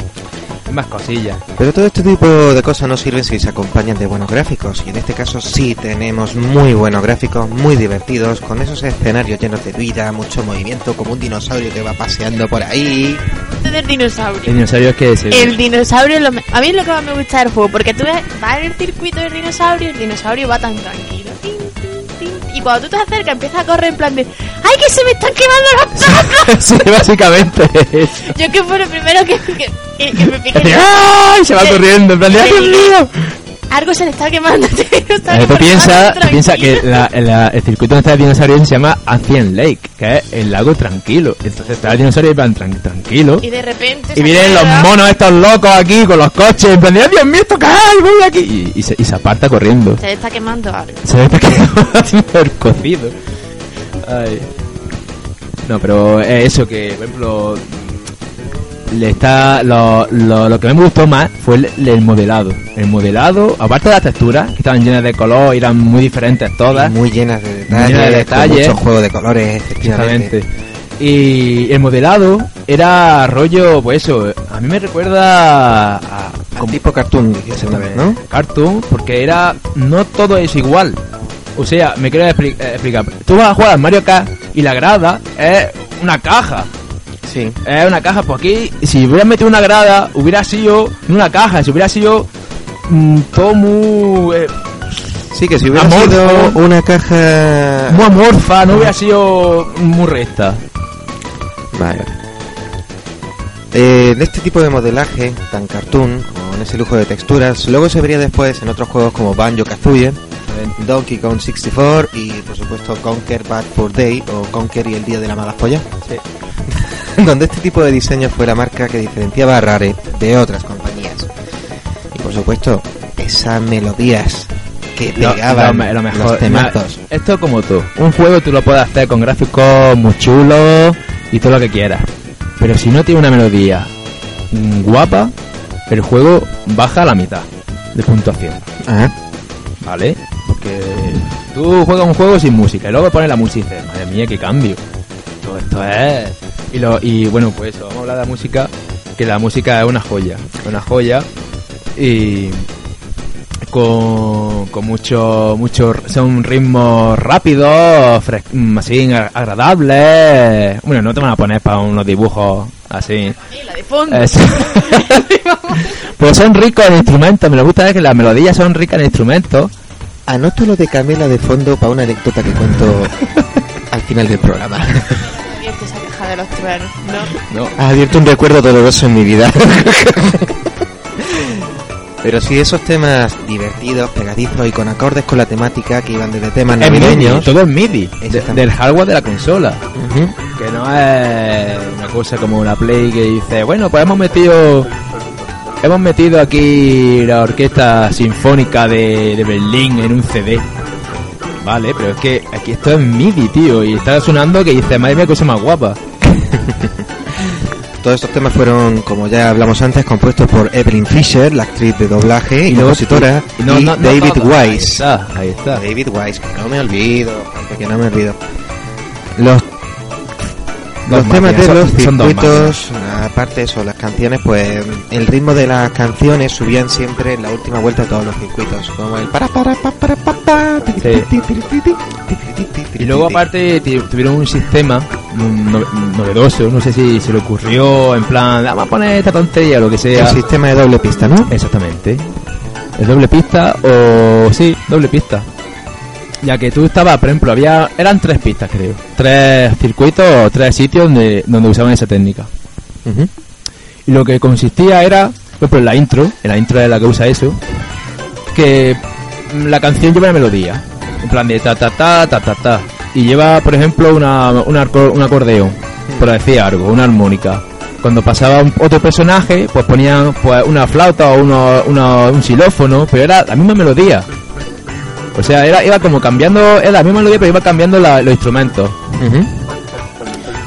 y más cosillas. Pero todo este tipo de cosas no sirven si se acompañan de buenos gráficos. Y en este caso sí tenemos muy buenos gráficos, muy divertidos, con esos escenarios llenos de vida, mucho movimiento, como un dinosaurio que va paseando por ahí. El dinosaurio. dinosaurio es que. El dinosaurio, es lo a mí es lo que más me gusta del juego, porque tú ves, vas en el circuito del dinosaurio, el dinosaurio va tan tranquilo. tin, tin, tin, y cuando tú te acercas, empieza a correr en plan de ¡Ay, que se me están quemando los ojos! sí, básicamente. Yo que fue lo primero que, que, me piqué. ¡Ay! Se va corriendo, en plan de ¡ay, Dios mío! Algo se le está quemando. dinosaurio, Eh, tú piensas piensa que la- la- el circuito donde está el dinosaurio se llama Ancient Lake, que es el lago tranquilo. Entonces está el dinosaurio en plan tran- tranquilo. Y de repente. Y vienen los monos estos locos aquí con los coches, en plan de, ¡ay, Dios mío, esto cae! ¡Voy aquí! Y, y se, y se aparta corriendo. Se le está quemando algo. Se ve que haciendo el cocido. Ay. No, pero es eso que, por ejemplo, le está lo, lo, lo que me gustó más fue el, el modelado. El modelado, aparte de las texturas, que estaban llenas de color, eran muy diferentes todas. Muy llenas de detalles, llenas de detalles. mucho juego de colores, efectivamente. Exactamente. Y el modelado era rollo, pues eso, a mí me recuerda a, Como tipo cartoon, también, ¿no? Cartoon, porque era. No todo es igual. O sea, me quiero eh, explicar. Tú vas a jugar al Mario Kart y la grada es una caja. Sí. Es una caja, pues aquí, si hubieras metido una grada, hubiera sido no una caja, si hubiera sido mm, todo muy. eh, Sí, que si hubiera sido una caja... muy amorfa, no hubiera sido muy recta. Vale. Eh, de este tipo de modelaje tan cartoon, con ese lujo de texturas, luego se vería después en otros juegos como Banjo Kazooie, Donkey Kong 64 y por supuesto Conquer Bad for Day o Conquer y el Día de la Mala Polla, Sí. donde este tipo de diseño fue la marca que diferenciaba a Rare de otras compañías. Y por supuesto, esas melodías que Lo- pegaban lo me- lo mejor. los temazos. Mira, Esto como tú. Un juego tú lo puedes hacer con gráficos muy chulos y todo lo que quieras. Pero si no tiene una melodía mm, guapa, el juego baja a la mitad de puntuación. Ah, ¿Vale? Porque tú juegas un juego sin música y luego pones la música y dices, madre mía, qué cambio. Todo esto es. Y, lo, y bueno, pues eso, vamos a hablar de la música, que la música es una joya. Una joya. Y con, con mucho, mucho, son ritmos rápidos, mm, así, agra- agradables. Bueno, no te van a poner para unos dibujos así. La de fondo. Es- Pero son ricos en instrumentos, me lo gusta es que las melodías son ricas en instrumentos. anoto lo de Camela de fondo para una anécdota que cuento al final del programa. De los truenos, ¿no? No, Ha abierto un recuerdo doloroso en mi vida. Pero sí, esos temas divertidos, pegadizos y con acordes con la temática que iban desde temas es MIDI, navideños. todo es MIDI, de- del hardware de la consola. Que no es una cosa como la Play que dice, bueno, pues hemos metido hemos metido aquí la orquesta sinfónica de, de Berlín en un CD. Vale, pero es que aquí esto es MIDI, tío, y está sonando que dice, madre mía, cosa más guapa. Todos estos temas fueron, como ya hablamos antes, compuestos por Evelyn Fisher, la actriz de doblaje y, compositora, y no- y no- no David todo. Ahí Wise. está, ahí está. David Wise, que no me olvido, que no me olvido. Los, los temas de los circuitos, aparte eso, las canciones, pues el ritmo de las canciones subían siempre en la última vuelta de todos los circuitos, como el para para para para para. Y luego aparte tuvieron un sistema novedoso, no sé si se le ocurrió en plan, ah, vamos a poner esta tontería o lo que sea. El sistema de doble pista, ¿no? Exactamente. El doble pista o sí, doble pista. Ya que tú estabas, por ejemplo, había eran tres pistas, creo. Tres circuitos o tres sitios donde, donde usaban esa técnica. Y lo que consistía era por ejemplo, en la intro, en la intro de la que usa eso, que la canción lleva una melodía, en plan de ta ta ta ta ta ta, y lleva, por ejemplo, una, un acordeón, por decir algo, una armónica. Cuando pasaba un- otro personaje, pues ponían pues, una flauta o uno- uno- un xilófono, pero era la misma melodía. O sea, era, iba como cambiando, era la misma melodía, pero iba cambiando la- los instrumentos.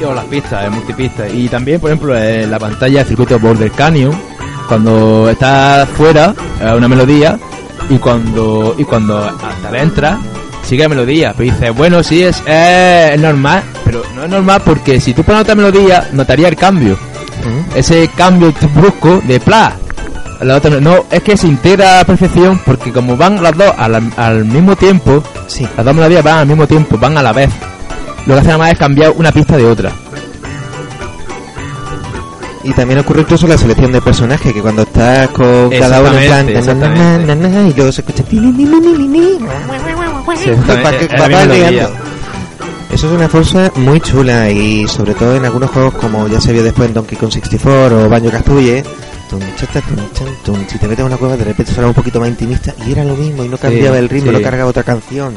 O las pistas, de multipistas. Y también, por ejemplo, en la pantalla del circuito Border Canyon, cuando está fuera, es una melodía, y cuando y cuando hasta adentro sigue la melodía. Pero dices, bueno, sí, es, es, es normal, pero no es normal porque si tú pones otra melodía, notaría el cambio. Ese cambio brusco de pla. La otra, no, es que se integra a la perfección porque como van las dos al, al mismo tiempo, Sí. las dos melodías van al mismo tiempo, van a la vez. Lo que hace nada más es cambiar una pista de otra. Y también ocurre incluso la selección de personajes, que cuando estás con cada uno en plan... Na, na, na, y luego se escucha... Sí. Eso es una cosa muy chula y sobre todo en algunos juegos como ya se vio después en Donkey Kong 64 o Banjo Kazooie si te metes en una cueva de repente sonaba un poquito más intimista y era lo mismo y no cambiaba el ritmo, sí. no cargaba otra canción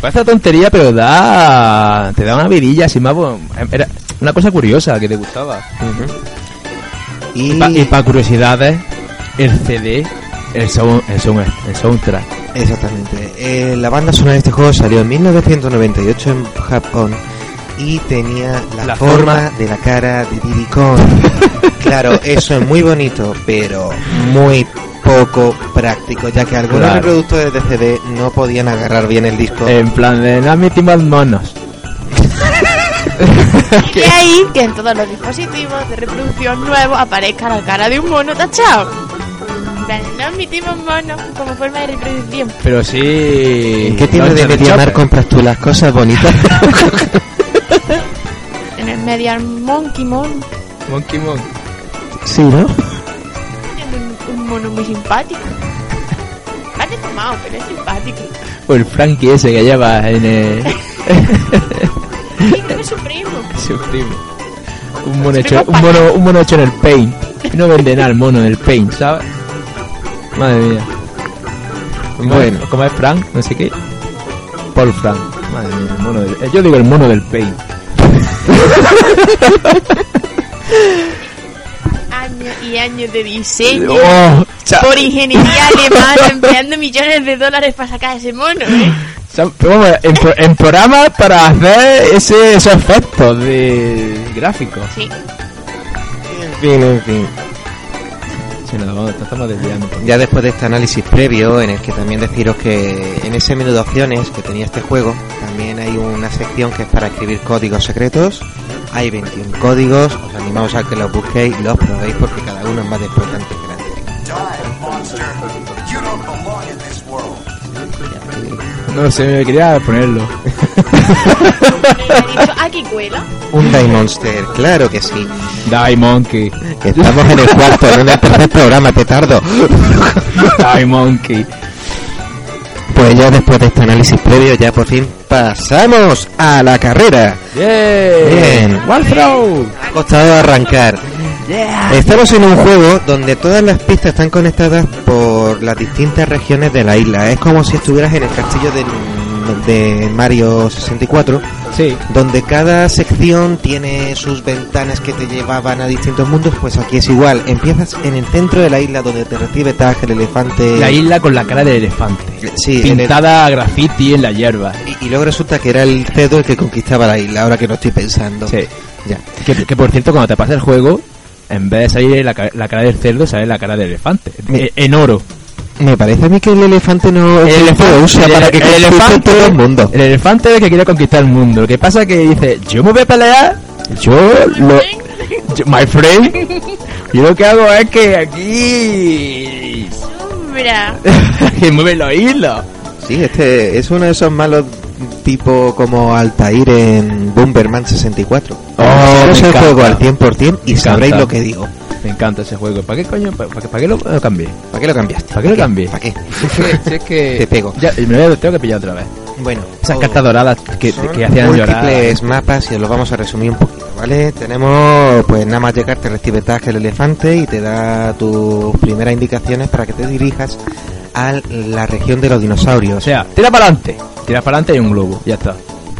Parece tontería, pero da. Te da una vidilla así más. bueno, Era una cosa curiosa que te gustaba. y, Y para curiosidades, el CD, el, sound, el, sound- el soundtrack. exactamente Eh, la banda sonora de este juego salió en 1998 en Japón y tenía la, La forma, forma- de la cara de Diddy Kong claro eso es muy bonito pero muy poco práctico ya que algunos Claro. reproductores de CD no podían agarrar bien el disco En plan de no admitimos monos. Y de ahí que en todos los dispositivos de reproducción nuevos aparezca la cara de un mono tachado. En plan, No admitimos monos como forma de reproducción. Pero sí. ¿En qué tienda Loncha de Mediamar compras tú las cosas bonitas? En el Medial Monkey Mon Monkey Monk. sí, ¿no? tiene un, un mono muy simpático. Va deformado, pero es simpático. O el Frankie ese que lleva en el. Es su primo. su primo. Un mono, hecho, un, mono, un mono hecho en el paint. No vende nada el mono en el paint, ¿sabes? Madre mía. ¿Cómo Bueno. es, ¿Cómo es Frank? No sé qué. Paul Frank. Madre mía, el mono del, eh, Yo digo el mono del paint. Años y años de diseño. Oh, Por ingeniería alemana, empleando millones de dólares para sacar ese mono, ¿eh? en programas para hacer ese, esos efectos de gráficos. Sí. En fin, en fin. Sí, no, vamos, nos estamos desviando. Ya después de este análisis previo, en el que también deciros que en ese menú de opciones que tenía este juego, también hay una sección que es para escribir códigos secretos. Hay 21 códigos, os animamos a que los busquéis y los probéis porque cada uno es más importante que el anterior. No sé, me quería ponerlo. Aquí cuela. Un Die Monster, claro que sí. Die Monkey. Estamos en el cuarto, en el tercer programa, petardo. Die Monkey. Pues ya después de este análisis previo, ya por fin pasamos a la carrera. Yeah. Bien. Throw. Ha costado arrancar. Estamos en un juego donde todas las pistas están conectadas por las distintas regiones de la isla. Es como si estuvieras en el castillo de, de Mario 64, Sí. donde cada sección tiene sus ventanas que te llevaban a distintos mundos. Pues aquí es igual. Empiezas en el centro de la isla donde te recibe Tag, el elefante. La isla con la cara del elefante. Sí, el- Pintada a graffiti en la hierba. y, y luego resulta que era el cedo el que conquistaba la isla, ahora que no estoy pensando. Sí. Ya. Que, que por cierto, cuando te pasa el juego, en vez de salir la, la cara del cerdo, sale la cara del elefante. En oro. Me parece a mí que el elefante no El elefante, lo usa el- para que el conquiste elefante- todo el mundo. El elefante es el que quiere conquistar el mundo. Lo que pasa es que dice, yo me voy a pelear, yo lo... yo- my friend, yo lo que hago es que aquí... Sombra. que mueve los hilos. Sí, este es uno de esos malos tipo como Altair en Bomberman 64. Oh, me el juego al 100% y Me sabréis encanta. lo que digo. Me encanta ese juego. ¿Para qué coño? ¿Para, para, para qué lo, lo cambié? ¿Para qué lo cambiaste? ¿Para qué lo cambié? ¿Para qué? Si es que... Te pego. Ya, y me lo tengo que pillar otra vez. Bueno, Esas cartas doradas que, Son que hacían llorar. múltiples mapas y os lo vamos a resumir un poquito, ¿vale? Tenemos, pues nada más llegar te recibe el elefante y te da tus primeras indicaciones para que te dirijas a la región de los dinosaurios. O sea, tira para adelante. Tira para adelante y un globo. Ya está.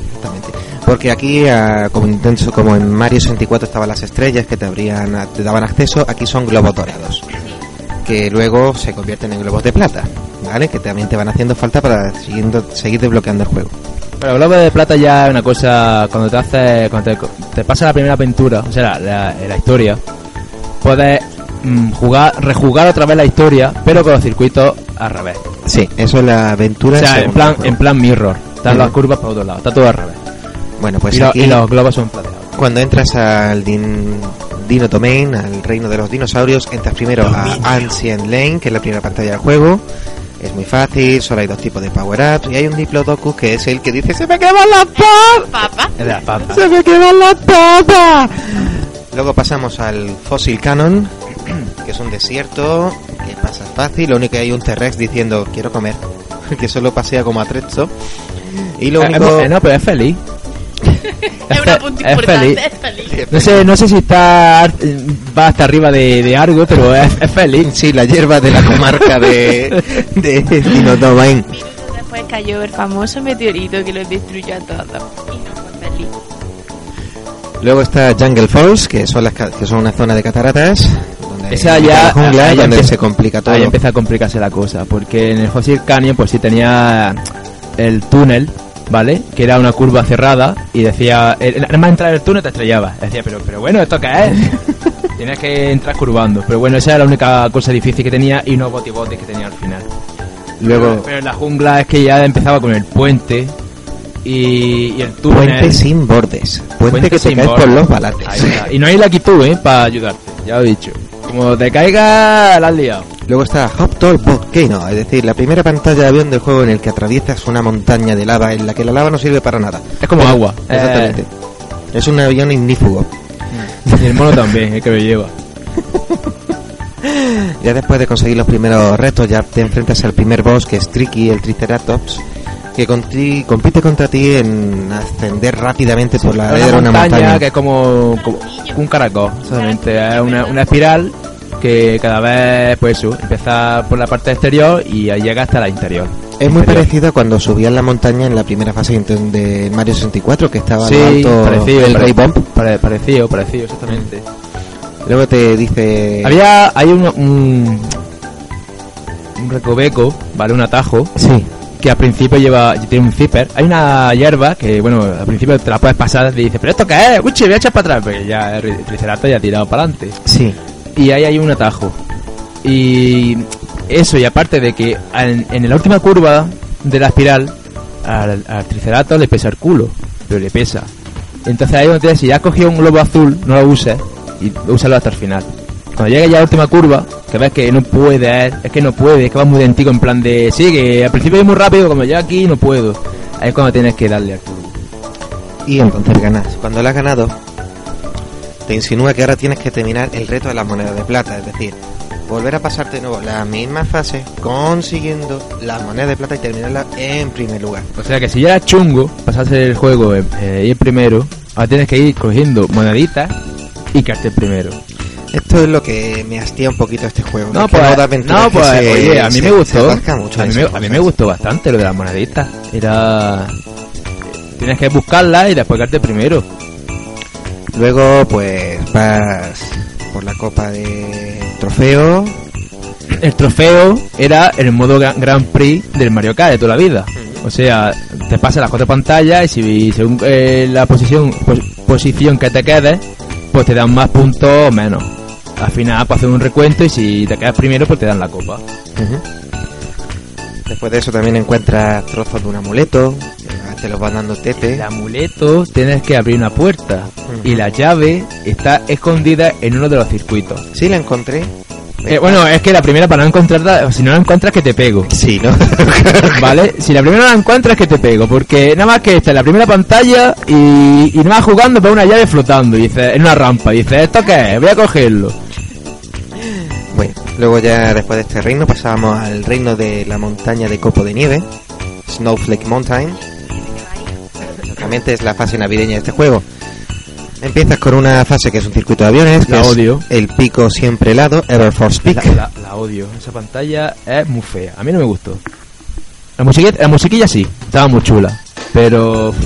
Exactamente. Porque aquí, ah, como, intenso, como en Mario 64 estaban las estrellas que te, abrían, te daban acceso, aquí son globos dorados. Que luego se convierten en globos de plata, ¿vale? Que también te van haciendo falta para siguiendo, seguir desbloqueando el juego. Pero Globo de Plata ya es una cosa, cuando te hace, cuando te, te pasa la primera aventura, o sea, la, la- la historia, puedes mm, jugar, rejugar otra vez la historia, pero con los circuitos al revés. Sí, eso es la aventura. O sea, en plan, en plan mirror. Están las curvas para otro lado, está todo al revés. Bueno, pues y, lo- aquí, y los globos son plateados. cuando entras al din- Dino Domain, al reino de los dinosaurios, entras primero a Ancient Lane, que es la primera pantalla del juego. Es muy fácil, solo hay dos tipos de power-ups y hay un Diplodocus que es el que dice ¡Se me queman las papas! La papa. ¡Se me queman las papas! Luego pasamos al Fossil Cannon, un desierto, que pasas fácil, lo único que hay un T-Rex diciendo quiero comer, que solo pasea como atrecho. Y lo Eh, único... eh, no, pero es feliz. Es una punta es feliz. es feliz. No sé, no sé si está va hasta arriba de, de algo, pero es, es feliz. Sí, la hierba de la comarca de, de Dino Domain. Minutos después cayó el famoso meteorito que los destruyó a todos. Y no fue feliz. Luego está Jungle Falls, que son las que son una zona de cataratas. Donde Esa ya, la jungla, ahí donde empieza- se complica todo. Ahí empieza a complicarse la cosa, porque en el Fossil Canyon pues sí tenía el túnel, ¿vale? Que era una curva cerrada y decía, nada más entrar en el túnel te estrellabas. Decía, pero, pero bueno, ¿esto qué es? Tienes que entrar curvando. Pero bueno, esa era la única cosa difícil que tenía y no botibotes que tenía al final. Luego, Pero en la jungla es que ya empezaba con el puente y, y el túnel. puente sin bordes. Puente, que sin caes por los balates. Y no hay la actitud, ¿eh? Para ayudarte, ya lo he dicho. Como te caiga, la has liado. Luego está Hop Top Volcano, es decir, la primera pantalla de avión del juego en el que atraviesas una montaña de lava en la que la lava no sirve para nada. Es como agua. Exactamente. Es un avión ignífugo. Y el mono también, el que lo lleva. Ya después de conseguir los primeros retos, ya te enfrentas al primer boss que es Tricky, el Triceratops, que conti- compite contra ti en ascender rápidamente por la Es ladera de una una montaña, montaña. que es como, como un caracol, solamente. Es una, una espiral que cada vez, pues eso, empieza por la parte exterior y ahí llega hasta la interior. Es muy Interior. parecido a cuando subías la montaña en la primera fase de Mario 64, que estaba a Sí, lo alto parecido, el Ray Bomb. pare- parecido, parecido, exactamente. Luego te dice... Había, hay un, un, un recoveco, ¿vale? Un atajo, Sí, que al principio lleva tiene un zipper. Hay una hierba que, bueno, al principio te la puedes pasar y dices, ¿pero esto qué es? Uy, voy a echar para atrás. Pues ya el triceratops ya ha tirado para adelante. sí. Y ahí hay un atajo. Y eso, y aparte de que en, en la última curva de la espiral, al, al triceratops le pesa el culo, pero le pesa. Entonces ahí donde si ya has cogido un globo azul, no lo uses y úsalo hasta el final. Cuando llegue ya a la última curva, que ves que no puede, es, que no puede, es que va muy lentico en plan de, sí, que al principio es muy rápido, como ya aquí no puedo. Ahí es cuando tienes que darle al culo. Y entonces ganas. Cuando la has ganado, te insinúa que ahora tienes que terminar el reto de las monedas de plata, es decir, volver a pasarte de nuevo la misma fase consiguiendo las monedas de plata y terminarla en primer lugar. O sea que si ya era chungo pasarse el juego eh, eh, ir primero, ahora tienes que ir cogiendo moneditas y quedarte primero. Esto es lo que me hastía un poquito este juego. No, pues, no, pues se- oye, a mí se- me gustó. mucho A mí, en me, a mí me gustó bastante lo de las moneditas. Era. Tienes que buscarlas y después quedarte primero. Luego, pues vas por la copa de trofeo. El trofeo era el modo Gra- Grand Prix del Mario Kart de toda la vida. O sea, te pasas las cuatro pantallas y si según eh, la posición pos- posición que te quedes, pues te dan más puntos o menos. Al final, pues hacer un recuento y si te quedas primero, pues te dan la copa. Después de eso también encuentras trozos de un amuleto. Te los van dando Tete. El amuleto tienes que abrir una puerta y la llave está escondida en uno de los circuitos. Sí, la encontré. Eh, bueno, es que la primera para no encontrarla, si no la encuentras que te pego. Sí, ¿no? ¿Vale? Si la primera no la encuentras que te pego, porque nada más que esta es la primera pantalla y, y no vas jugando para una llave flotando, y dices, en una rampa, y dices, ¿esto qué es? Voy a cogerlo. Bueno, luego ya después de este reino pasábamos al reino de la montaña de copo de nieve. Snowflake Mountain. Exactamente, es la fase navideña de este juego. Empiezas con una fase que es un circuito de aviones, que La es odio. el pico siempre helado, Everforce Peak. La, la- la odio. Esa pantalla es muy fea. A mí no me gustó. La musiquilla, la musiquilla sí, estaba muy chula. Pero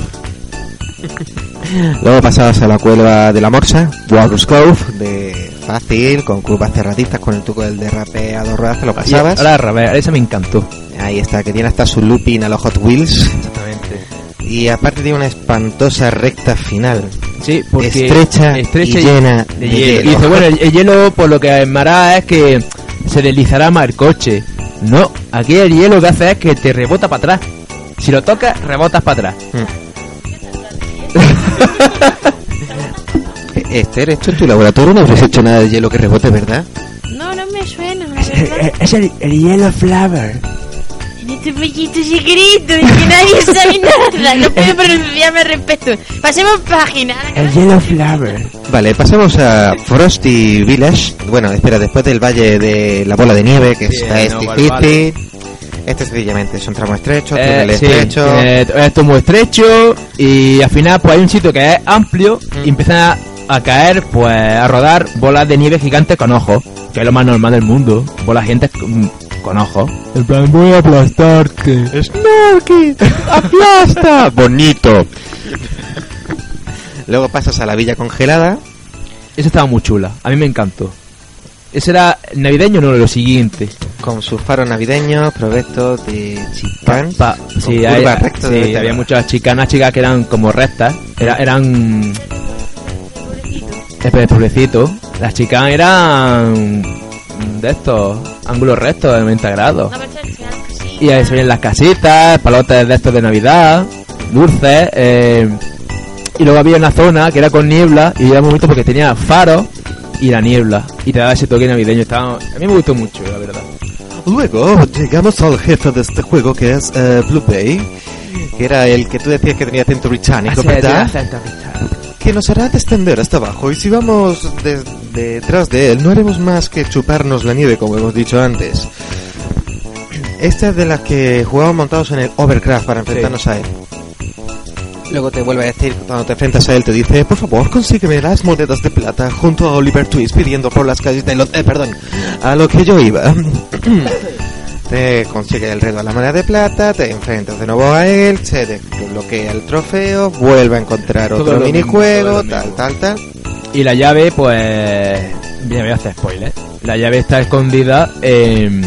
Luego pasabas a la cueva de la Morsa, Walrus Cove, de fácil, con curvas cerraditas, con el truco del derrape a dos ruedas, te lo pasabas. ahora esa me encantó. Ahí está, que tiene hasta su looping a los Hot Wheels. Exactamente. Y aparte tiene una espantosa recta final. Sí, porque Estrecha y llena de hielo. Y dice, bueno, el, el hielo por lo que hará es que se deslizará más el coche. No, aquí el hielo que hace es que te rebota para atrás. Si lo tocas, rebotas para atrás. Esther, esto es tu laboratorio, no habrías hecho nada de hielo que rebote, ¿verdad? No, no me suena. Es el, el hielo flavor. Este pollito secreto y que nadie sabe nada. No puedo pronunciarme al respecto. Pasemos página. hielo flavor. Vale, pasamos a Frosty Village. Bueno, espera, después del valle de la bola de nieve, que Sí, esta es no, difícil. vale, Este sencillamente es un tramo estrecho, Eh, sí, estrecho. tiene- esto es muy estrecho y al final pues hay un sitio que es amplio y empiezan a, a caer pues a rodar bolas de nieve gigantes con ojos que es lo más normal del mundo bolas gigantes con, ojos en plan voy a aplastarte ¡Snorky! ¡Aplasta! Bonito. Luego pasas a la villa congelada. esa estaba muy chula a mí me encantó ese era navideño no lo siguiente con sus faros navideños, provistos de. Pa- con sí, hay- de sí, había muchas chicas, unas chicas que eran como rectas, era- eran de pueblecito. Las chicas eran de estos ángulos rectos de 90 grados. Y ahí se ven las casitas, palotes de estos de Navidad, dulces. eh, y luego había una zona que era con niebla y era muy bonito porque tenía faros y la niebla. Y te daba ese toque navideño. Estaba, a mí me gustó mucho, la verdad. Luego llegamos al jefe de este juego que es eh, Blue Bay, que era el que tú decías que tenía acento británico, ¿verdad? Que nos hará descender hasta abajo y si vamos de- detrás de él no haremos más que chuparnos la nieve como hemos dicho antes. Esta es de las que jugamos montados en el Overcraft para enfrentarnos a él. Luego te vuelve a decir, cuando te enfrentas a él, te dice, por favor, consígueme las monedas de plata junto a Oliver Twist pidiendo por las calles de Londres, eh, perdón, a lo que yo iba. te consigue el redo a la moneda de plata, te enfrentas de nuevo a él, se desbloquea el trofeo, vuelve a encontrar Todo otro mismo, minijuego, tal, tal, tal. Y la llave, pues. Ya voy a hacer spoiler. La llave está escondida en.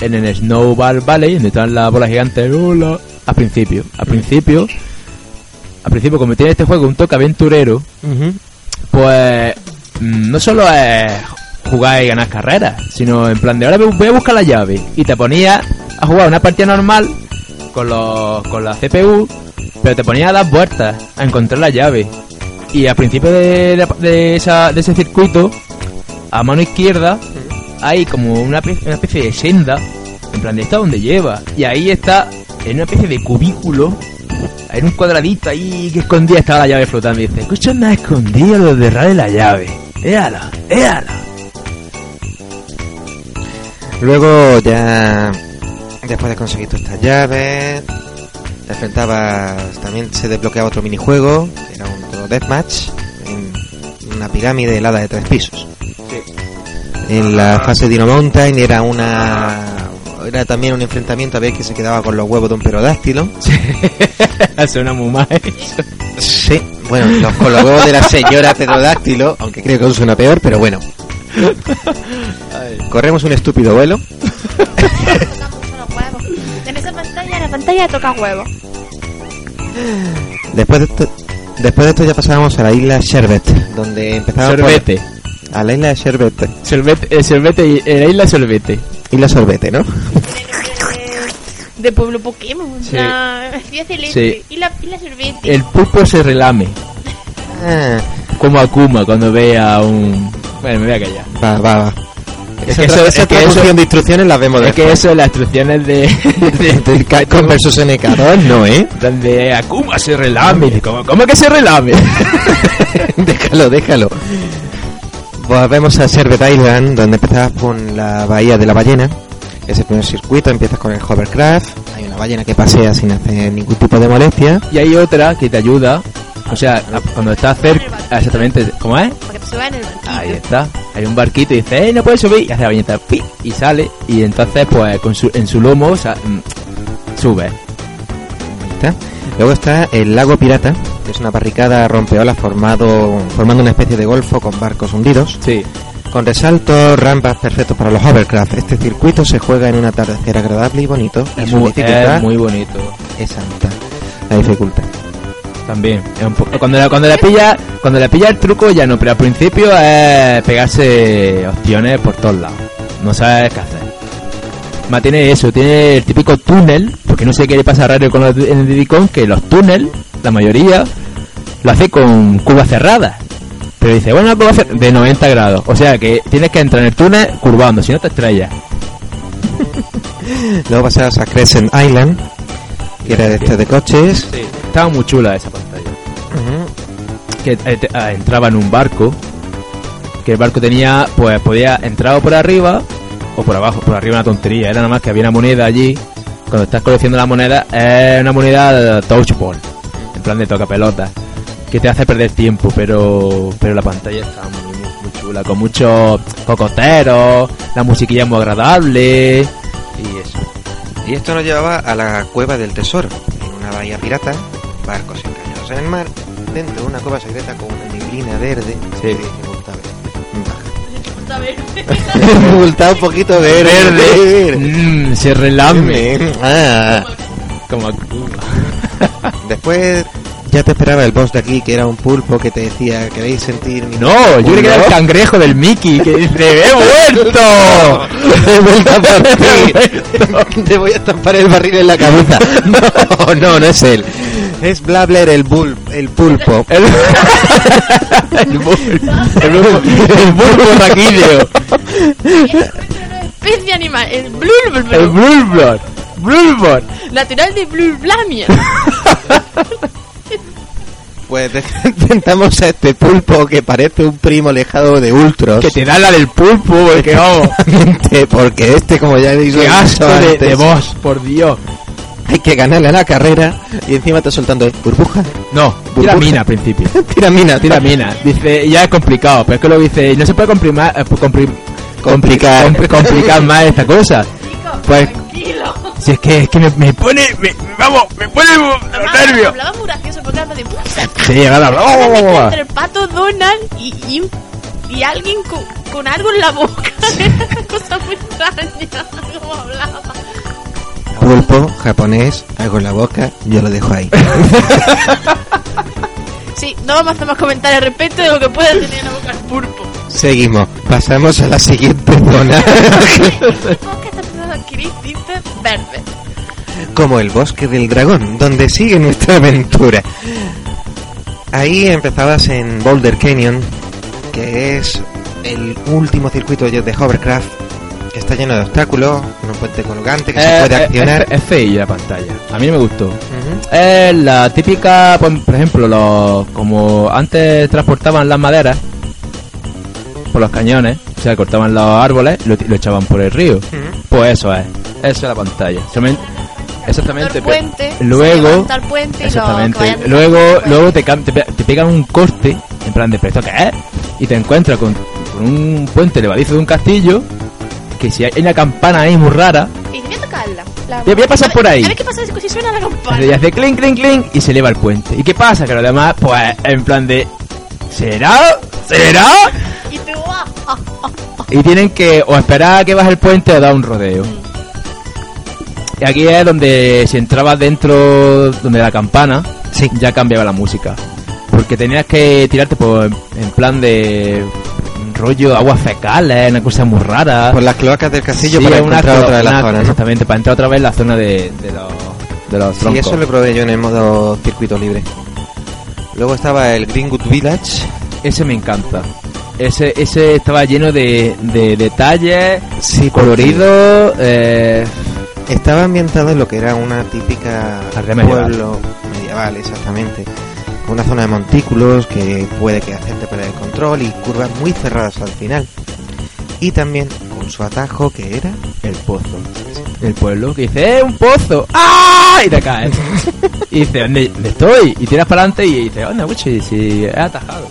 En el Snowball Valley, donde están las bolas gigantes. Hola. Al principio. Al principio. Al principio, como tiene este juego un toque aventurero, pues. mm, No solo es jugar y ganar carreras, sino en plan de ahora voy a buscar la llave. Y te ponías a jugar una partida normal con, los, con la CPU, pero te ponías a dar vueltas a encontrar la llave. Y al principio de, de, de esa, de ese circuito, a mano izquierda, hay como una, una especie de senda, en plan de esta donde lleva. Y ahí está, en una especie de cubículo, en un cuadradito ahí que escondida estaba la llave flotando. Y dice, escucha nada escondido lo de rale la llave. Éala, éala. Luego ya, después de conseguir todas estas llaves, te enfrentabas, también se desbloqueaba otro minijuego, era un todo deathmatch, en una pirámide helada de tres pisos. En la fase Dino Mountain era una, era también un enfrentamiento a ver que se quedaba con los huevos de un perodáctilo. Suena muy mal. Sí, bueno, los, con los huevos de la señora pterodáctilo, aunque creo que aún suena peor, pero bueno. Corremos un estúpido vuelo. En esa pantalla, la pantalla toca huevos. Después de esto, después de esto ya pasábamos a la isla Sherbet, donde empezábamos por- Sorbete. a la isla de Sherbet, Sorbete, eh, sorbete, en la isla sorbete. isla Sorbete, ¿no? De pueblo Pokémon. Sí. La ciudad celeste. Sí. Y la, y la sorbete. El pulpo se relame. Ah, Como Akuma cuando ve a un... Bueno, me voy a callar. va, va, va. Es que eso- esa es que de instrucciones las vemos Es que después. eso, las instrucciones de... de- Del Capcom versus NK2, no, ¿eh? donde Akuma se relame. ¿Cómo, ¿Cómo que se relame? déjalo, déjalo. Volvemos a Sherbet Island, donde empezabas con la bahía de la ballena. Es el primer circuito, empiezas con el hovercraft, hay una ballena que pasea sin hacer ningún tipo de molestia. Y hay otra que te ayuda, o sea, cuando estás cerca, exactamente, ¿cómo es? Para que te en el barquito. Ahí está, hay un barquito y dice, eh, no puedes subir, y hace la viñeta, pi, y sale, y entonces, pues, con su, en su lomo, o sea, mm, sube. Ahí está. Luego está el lago pirata, que es una barricada rompeolas formado, formando una especie de golfo con barcos hundidos. Sí, Con resaltos, rampas perfectos para los hovercraft. Este circuito se juega en un atardecer agradable y bonito. Y es su muy, dificultad es muy bonito. es alta. La dificultad. También, es un poco, cuando, la- cuando le pilla, cuando le pilla el truco ya no, pero al principio es pegarse opciones por todos lados. No sabes qué hacer. Más tiene eso, tiene el típico túnel, porque no sé qué le pasa a Rario con los, en el Diddy Kong, que los túnel, la mayoría, lo hace con curvas cerradas. Pero dice, bueno, una curva cer- de 90 grados. O sea que tienes que entrar en el túnel curvando, si no te estrellas. Luego pasas a Crescent Island, que era de este de coches. Sí. Estaba muy chula esa pantalla. Que eh, ah, entraba en un barco que el barco tenía pues podía entrar o por arriba o por abajo por arriba una tontería era nada más que había una moneda allí cuando estás coleccionando la moneda es una moneda touch ball en plan de toca pelota que te hace perder tiempo pero pero la pantalla está muy, muy, muy chula con muchos cocoteros la musiquilla es muy agradable y eso Y esto nos llevaba a la cueva del tesoro, en una bahía pirata, barcos encañados en el mar, dentro de una cueva secreta con una neblina verde. Sí. de dificultad baja. A ver. Dificultad un poquito verde. Mm, se relame Ah. como Después ya te esperaba el boss de aquí, que era un pulpo que te decía, ¿queréis sentir mi... No, yo creo que era el cangrejo del Mickey que dice, ¡he vuelto! He vuelto por ti. Te voy a estampar el barril en la cabeza. No, no, no es él. Es Blabler el, bul el pulpo. El, el, bul- el, bul- el bulbo raquídeo. especie animal, el blulbul, El bulbor. Bulbor. natural de Blulblamia. Pues intentamos a este pulpo que parece un primo lejado de Ultros. Que te da la del pulpo, porque vamos. Porque este, como ya he dicho de, de voz, por Dios. hay que ganarle a la carrera y encima está soltando burbuja. No, tira mina al principio. Tira mina, Tira mina. Dice, ya es complicado, pero es que lo dice, no se puede comprimar, eh, comprim- Complicar. compli- complicar más esta cosa. Pues, Tranquilo. si es que, es que me, me pone, me- vamos, me pone los nervios. Hablaba muy gracioso porque habla de... Sí, ahora Una habla. mezcla entre el pato Donald y, y, y alguien con, con algo en la boca. Era una cosa muy extraña. Como hablaba. Pulpo, japonés, algo en la boca, yo lo dejo ahí. Sí, no vamos a hacer más comentarios al respecto de lo que puede tener en la boca el pulpo. Seguimos, pasamos a la siguiente zona. adquirir tintes verdes. como el bosque del dragón, donde sigue nuestra aventura. Ahí empezabas en Boulder Canyon, que es el último circuito de hovercraft, que está lleno de obstáculos, un puente colgante que se Eh, puede eh, accionar. Es, es fea la pantalla. A mí me gustó. Es la típica, por, por ejemplo, los, como antes transportaban las maderas por los cañones, o sea, cortaban los árboles y lo, lo echaban por el río. Pues eso es. Eso es la pantalla. Exactamente. Puente, luego, puente lo- exactamente. que luego, luego te, te, te pegan un corte, en plan de, ¿pero esto qué es? Y te encuentras con, con un puente levadizo de un castillo, que si hay una campana ahí muy rara, Y voy a tocarla. La- Voy a- pasar ver- por ahí. A ver qué pasa si suena la campana. y hace clink, clink, clink y se eleva el puente. ¿Y qué pasa? Que los demás, pues, en plan de, ¿será? ¿Será? Y tú, ah, ah, ah. Y tienen que o esperar a que baje el puente o dar un rodeo. Y aquí es donde si entrabas dentro donde la campana, Sí. ya cambiaba la música. Porque tenías que tirarte por en plan de rollo aguas fecales, una cosa muy rara. Por las cloacas del castillo Sí, para una encontrar clo- otra una- zonas, ¿no? Exactamente, para entrar otra vez en la zona de, de los, de los Sí, troncos. eso lo probé yo en el modo circuito libre. Luego estaba el Greenwood Village. Ese me encanta. Ese, ese estaba lleno de, de detalles, Sí, colorido, eh, Estaba ambientado en lo que era una típica medieval. pueblo medieval, exactamente. Con Una zona de montículos que puede que hacerte perder el control y curvas muy cerradas al final. Y también con su atajo que era el pozo. El pueblo, que dice, ¡eh, un pozo! ¡Ah! Y te caes. y dice, ¿dónde, dónde estoy? Y tiras para adelante y dice, anda, Wichi, si he atajado.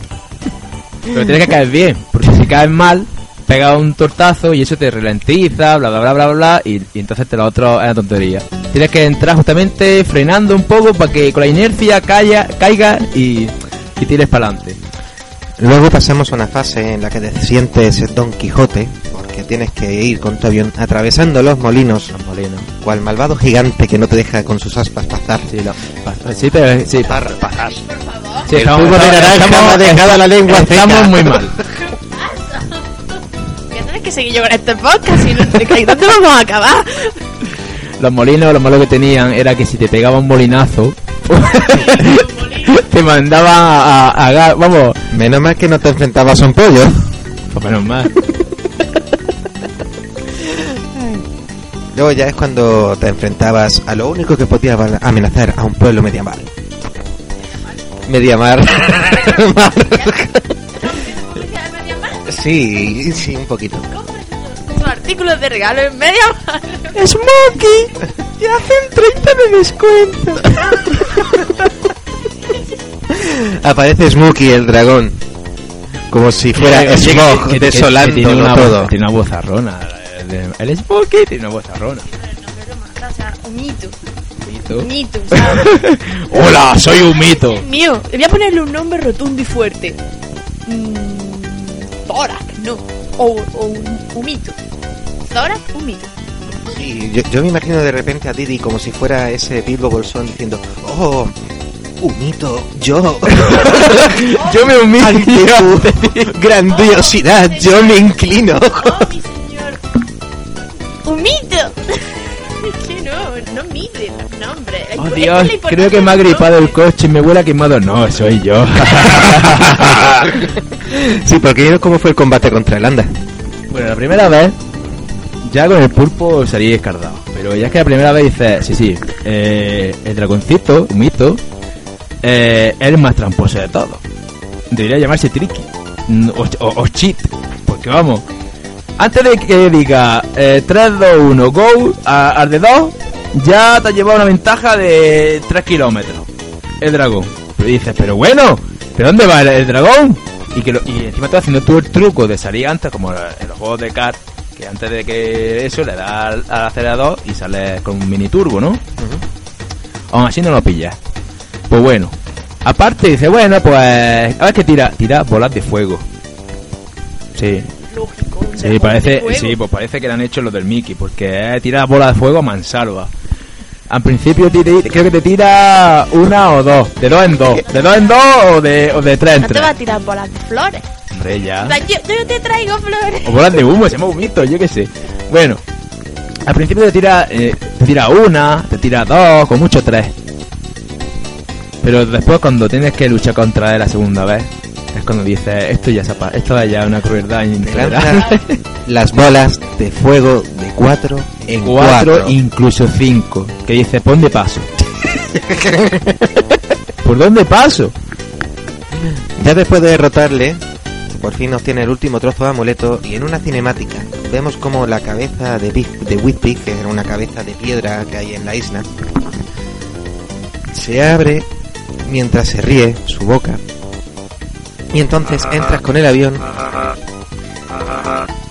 Pero tienes que caer bien, porque si caes mal, pega un tortazo y eso te ralentiza, bla, bla, bla, bla, bla, bla, y, y entonces te lo otro es una tontería. Tienes que entrar justamente frenando un poco para que con la inercia caiga, caiga y, y tires para adelante. Luego pasamos a una fase en la que te sientes Don Quijote, porque tienes que ir con tu avión atravesando los molinos, Los molinos. cual malvado gigante que no te deja con sus aspas pasar. Sí, lo- sí, pero sí, Pasar, pasar. sí, El estamos- jugo de naranja dejado la lengua Estamos seca. muy mal. Voy a tener que seguir yo con este podcast. Si no, ¿de ¿Dónde vamos a acabar? Los molinos, lo malo que tenían era que si te pegaba un molinazo, te mandaban a, a, a vamos, Menos mal que no te enfrentabas a un pollo. pues menos mal. Luego ya es cuando te enfrentabas a lo único que podía amenazar a un pueblo mediamar. Mediamar. sí, sí, un poquito. Sus artículos de regalo en media mano. ¡Smokey! ¡Te hacen 30 de descuento! Aparece Smokey el dragón. Como si fuera Smog que- que tiene una todo. voz- tiene El Smokey tiene una vozarrona. O sea, un mito. Mito. Un mito. ¡Hola! ¡Soy un mito! mío. Voy a ponerle un nombre rotundo y fuerte. Mm, no. O, o un, un mito. Thorac, un mito. Sí, yo, yo me imagino de repente a Didi como si fuera ese Bilbo Bolsón diciendo, oh, un hito, yo. Yo me humillo. Grandiosidad, yo me inclino. Los nombres. Oh Dios, creo que me ha gripado el coche y me huele a quemado. No, soy yo. sí, porque cómo fue el combate contra el Anda. bueno, la primera vez, ya con el pulpo salí descartado. Pero ya es que la primera vez dices, sí, sí, eh, el dragoncito, un mito, eh, es el más tramposo de todos. Debería llamarse Tricky. Mm, O, o- o Cheat. Porque vamos. Antes de que diga eh, 3, 2, 1, go a- al de 2, ya te ha llevado una ventaja de 3 kilómetros. El dragón. Pero dices, pero bueno, ¿pero dónde va el, el dragón? Y, que lo- y encima estás haciendo tú el truco de salir antes, como en los juegos de kart, que antes de que eso le das al, al acelerador y sales con un mini turbo, ¿no? Aún así no lo pillas. Pues bueno. Aparte dice, bueno, pues... A ver que tira, tira bolas de fuego. Sí, Lógico. sí, parece, fuego. sí, pues parece que le han hecho los del Mickey, porque eh, tira bolas de fuego a mansalva. Al principio te- te- creo que te tira una o dos, de dos en dos, de dos en dos o de, o de tres en No te va a tirar bolas de flores. Hombre, ya. O sea, yo, yo te traigo flores. O bolas de humo, se llama humito, yo qué sé. Bueno, al principio te tira, eh, te tira una, te tira dos, con mucho tres. Pero después cuando tienes que luchar contra él la segunda vez, es cuando dices, esto ya se esto es ya una crueldad intolerable. las bolas de fuego de 4 en 4. Cuatro, incluso cinco. Que dice, pon de paso. ¿Por dónde paso? Ya después de derrotarle, por fin obtiene el último trozo de amuleto y en una cinemática vemos como la cabeza de, Big, de Whitpig, que era una cabeza de piedra que hay en la isla, se abre mientras se ríe su boca. Y entonces entras con el avión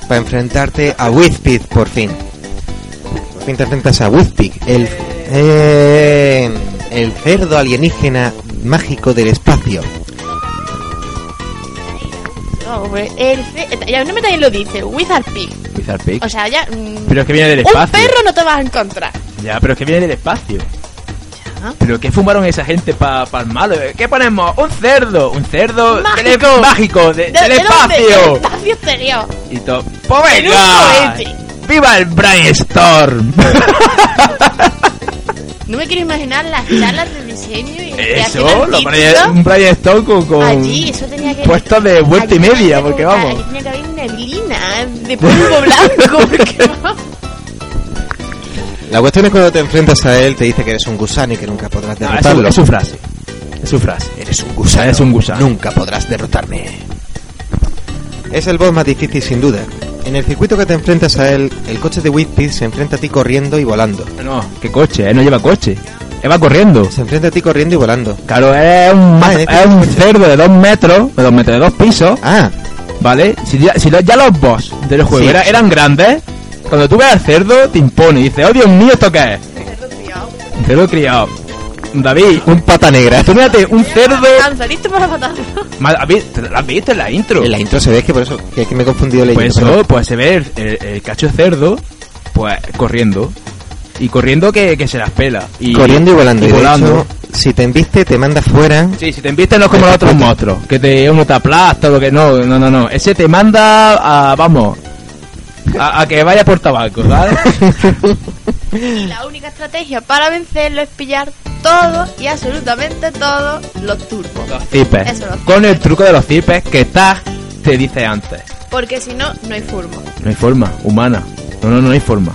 para enfrentarte a Whitpig por fin. Por fin te enfrentas a Whitpig, el, eh, el cerdo alienígena mágico del espacio. No, hombre, el ce- ya no me también lo dice, Wizard Pig. Wizard Pig. O sea, ya. mm, Pero es que viene del un espacio. perro no te vas a encontrar. Ya, pero es que viene del espacio. ¿Pero qué fumaron esa gente para el malo? ¿Qué ponemos? Un cerdo. Un cerdo Mágico. tele- mágico de- ¿De- del de dónde? Del espacio. espacio exterior. Y todo. ¡Pues venga! cohete. ¡Viva el Brainstorm! No me quiero imaginar las salas de diseño y de Eso, lo un Brainstorm con, con Allí, eso tenía que. puestos de vuelta y media, que porque vamos. Allí tenía que haber neblina de polvo blanco, porque vamos. La cuestión es cuando te enfrentas a él, te dice que eres un gusano y que nunca podrás No, es, su, derrotarlo. es su frase. Es su frase. Eres un gusano. Eres un gusano. Nunca podrás derrotarme. Es el boss más difícil sin duda, En el circuito que te enfrentas a él, el coche de Whitpit se enfrenta a ti corriendo y volando. No, qué coche, él no lleva coche. Él va corriendo. Se enfrenta a ti corriendo y volando. Claro, es un, Ah, este es un coche. cerdo de dos metros, de dos metros, de dos pisos, Ah, ¿vale? Si ya, si lo- ya los boss del juego Sí. era- eran grandes, cuando tú ves al cerdo te impone y dices, oh Dios mío, ¿esto qué es? Un cerdo criado. David, un pata negra. tú mírate, un cerdo... Listo para matar. Ma- ¿has vi- ¿te ¿Lo has visto en la intro? En la intro se ve que por eso, que es que me he confundido leyendo. Pues eso, pues se ve el, el- el cacho de cerdo, pues corriendo. Y corriendo que, que se las pela. Y, corriendo y volando. Y volando. hecho, si te embiste, te manda fuera. Sí, si te invitan no es como los otros monstruos, que te uno te aplasta o lo que no, no, no, no. Ese te manda a, vamos, a, a que vaya por tabaco, ¿sabes? Y la única estrategia para vencerlo es pillar todo y absolutamente todos los turbos. los zipes. Eso, los Con el truco de los zipes que Tag te dice antes. Porque si no, no hay forma. No hay forma, humana. No, no, no hay forma.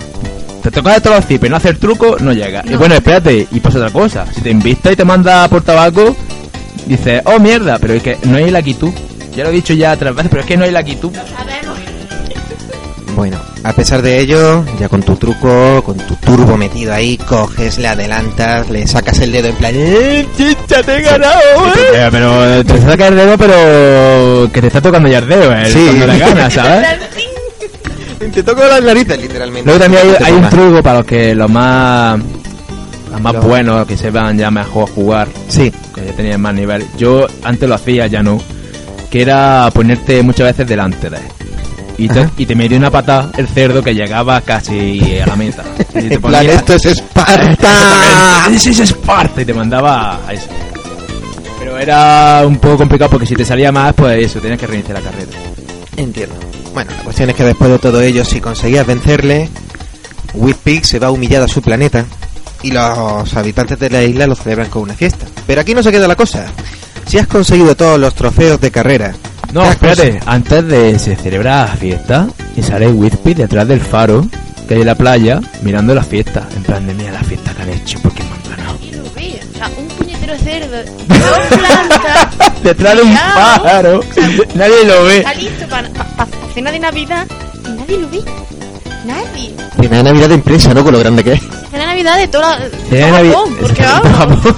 Te toca de todos los zipes, no hacer truco, no llega. Y No. bueno, espérate, y pasa otra cosa. Si te invita y te manda por tabaco, dices, oh mierda, pero es que no hay la tú. Ya lo he dicho ya otras veces, pero es que no hay la. Sabemos. Bueno, a pesar de ello, ya con tu truco, con tu turbo metido ahí, coges, le adelantas, le sacas el dedo en plan. ¡Eh, chicha, te he ganado! eh". Eh, pero te saca el dedo, pero que te está tocando ya el dedo, eh, Sí. cuando le ganas, ¿sabes? Te toco las narices, literalmente. Luego también hay, un truco para los que los más los más Los- buenos, que sepan ya mejor jugar, Sí, que ya tenían más nivel. Yo antes lo hacía, ya no. Que era ponerte muchas veces delante de él. Y te, y te metía una patada el cerdo que llegaba casi a la meta. Y te en plan, ponía- esto es Esparta. ¡Ese es Esparta! Y te mandaba a eso. Pero era un poco complicado porque si te salía más, pues eso, tenías que reiniciar la carrera. Entiendo. Bueno, la cuestión es que después de todo ello, si conseguías vencerle, Whitpig se va humillado a su planeta y los habitantes de la isla lo celebran con una fiesta. Pero aquí no se queda la cosa. Si has conseguido todos los trofeos de carrera, No, espérate, antes de se celebra la fiesta y sale Whitpy detrás del faro que hay en la playa mirando la fiesta. En plan de mira la fiesta que han hecho porque me han ganado. Y lo ve. O sea, un puñetero cerdo. Dos plantas. Detrás de un pájaro, nadie lo ve. Está listo para cena de Navidad y nadie lo ve. Nadie. Cena de Navidad de empresa, ¿no? Con lo grande que es. Cena de Navidad de toda la. Cena de Japón, porque vamos. Japón.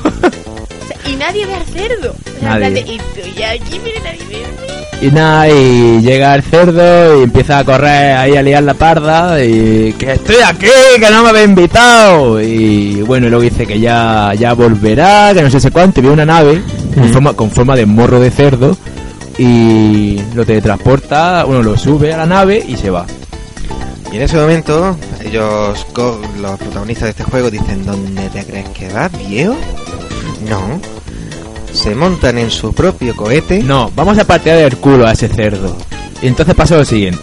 O sea, y nadie ve al cerdo. O sea, Nadie. y estoy aquí, mire, nadie ve. Y nada, y llega el cerdo y empieza a correr ahí a liar la parda y que estoy aquí, que no me había invitado. Y bueno, y luego dice que ya, ya volverá, que no sé sé cuánto, y ve una nave con, forma, con forma de morro de cerdo y lo teletransporta, bueno, lo sube a la nave y se va. Y en ese momento, ellos, co- los protagonistas de este juego, dicen: ¿Dónde te crees que vas, viejo? No. Se montan en su propio cohete. No, vamos a patear el culo a ese cerdo. Y entonces pasa lo siguiente.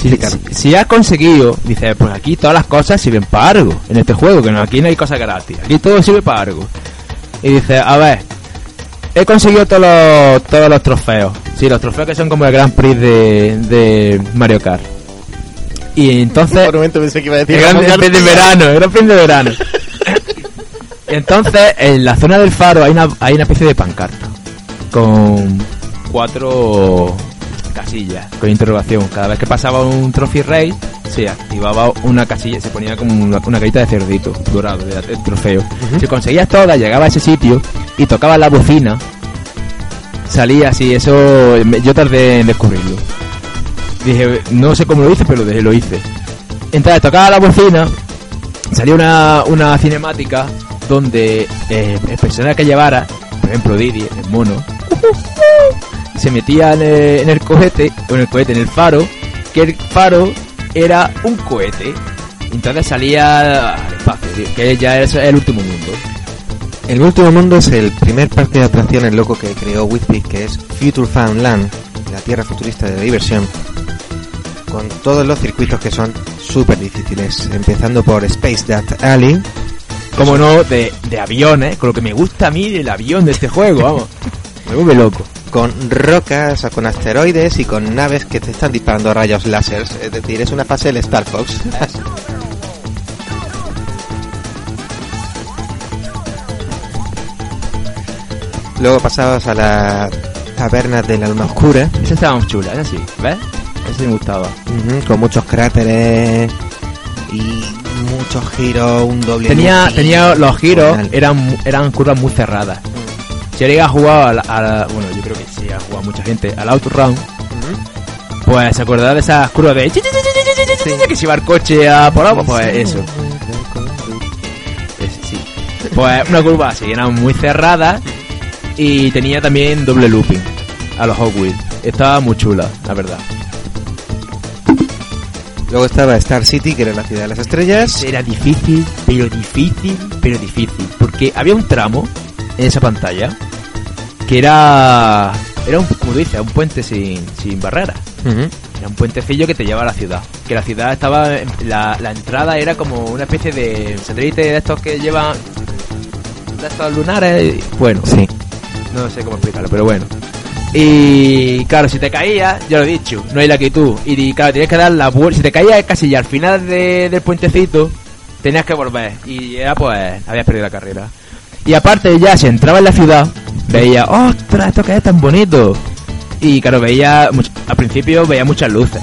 Si, si- si has conseguido, dice, pues aquí todas las cosas sirven para algo en este juego, que no, aquí no hay cosas gratis, aquí todo sirve para algo. Y dice, a ver, he conseguido todos los, todos los trofeos. Sí, los trofeos que son como el Grand Prix de, de Mario Kart. Y entonces... Por un momento pensé que iba a decir El gran Ramón Prix de verano, el gran Prix de verano. Entonces, en la zona del faro hay una, hay una especie de pancarta con cuatro casillas con interrogación. Cada vez que pasaba un Trophy Race, se activaba una casilla, se ponía como una, una carita de cerdito dorado, de, de trofeo. Si conseguías todas, llegaba a ese sitio y tocaba la bocina, salía así. Eso yo tardé en descubrirlo. Dije, no sé cómo lo hice, pero lo hice. Entonces tocaba la bocina, salía una, una cinemática donde eh, el personaje que llevara, por ejemplo Didi, el mono, se metía en el, en el cohete, o en el cohete, en el faro, que el faro era un cohete. Entonces salía al espacio, que ya es el último mundo. El último mundo es el primer parque de atracciones loco que creó Whitby, que es Future Found Land, la tierra futurista de diversión, con todos los circuitos que son súper difíciles, empezando por Space That Alley, Como no, de, de aviones, con lo que me gusta a mí del avión de este juego, vamos. Me vuelve loco. con rocas, con asteroides y con naves que te están disparando rayos láser, es decir, es una fase del Star Fox. Luego pasabas a la taberna de la luna oscura, Esa estaba más chula, esa sí, ¿ves? ese me gustaba. Con muchos cráteres y muchos giros, un doble Tenía, tenía los giros, eran, eran curvas muy cerradas. Si alguien ha jugado a la, a la- bueno, yo creo que sí ha jugado mucha gente, al Outrun, Ujú. pues se acordará de esas curvas de que se iba el coche a por agua, pues eso. Sí. Pues una curva así, eran muy cerradas y tenía también doble looping a los Hot Wheels. Estaba muy chula, la verdad. Luego estaba Star City, que era la ciudad de las estrellas. Era difícil, pero difícil, pero difícil. Porque había un tramo en esa pantalla que era. Era un, como dice, un puente sin, sin barreras. Era un puentecillo que te llevaba a la ciudad. Que la ciudad estaba. La, la entrada era como una especie de satélite de estos que llevan. de estos lunares. Bueno, Sí. no sé cómo explicarlo, pero bueno. Y claro, si te caías, ya lo he dicho, no hay la tú. Y claro, tienes que dar la vuelta. Si te caías casi ya al final de- del puentecito, tenías que volver. Y ya pues habías perdido la carrera. Y aparte ya, si entraba en la ciudad, veía, ostras, esto que es tan bonito. Y claro, veía, al principio veía muchas luces.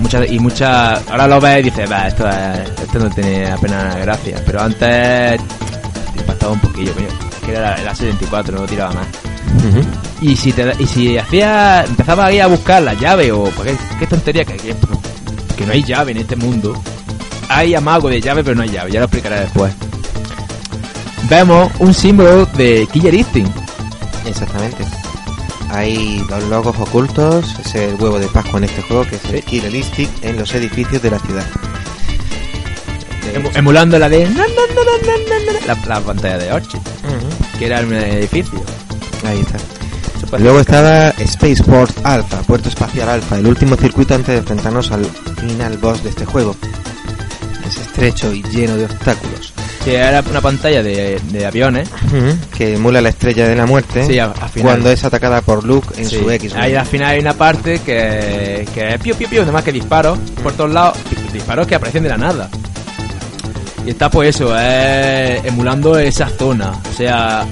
Muchas, y muchas, ahora lo ves y dices, va, esto, es- esto no tiene apenas gracia. Pero antes te impactaba un poquillo, coño. Es que era la 74, no tiraba más. Y si te, y si hacía, empezaba ahí a buscar la llave o pues, qué, tontería que, que, que no hay llave en este mundo. Hay amago de llave pero no hay llave, ya lo explicaré después. Vemos un símbolo de Killer Instinct. Exactamente. Hay dos logos ocultos, es el huevo de Pascua en este juego, que es el Killer Instinct en los edificios de la ciudad. Emulando la de la, la pantalla de Orchid, que era un edificio. Ahí está. Luego estaba Spaceport Alpha, Puerto Espacial Alpha, el último circuito antes de enfrentarnos al final boss de este juego. Es estrecho y lleno de obstáculos. Sí, era una pantalla de, de aviones. Que emula la estrella de la muerte Sí, a- cuando es atacada por Luke en Sí. su X. Ahí al final hay una parte que, que es piu piu piu, nada más que disparos por todos lados, disparos que aparecen de la nada. Y está pues eso, es emulando esa zona. O sea,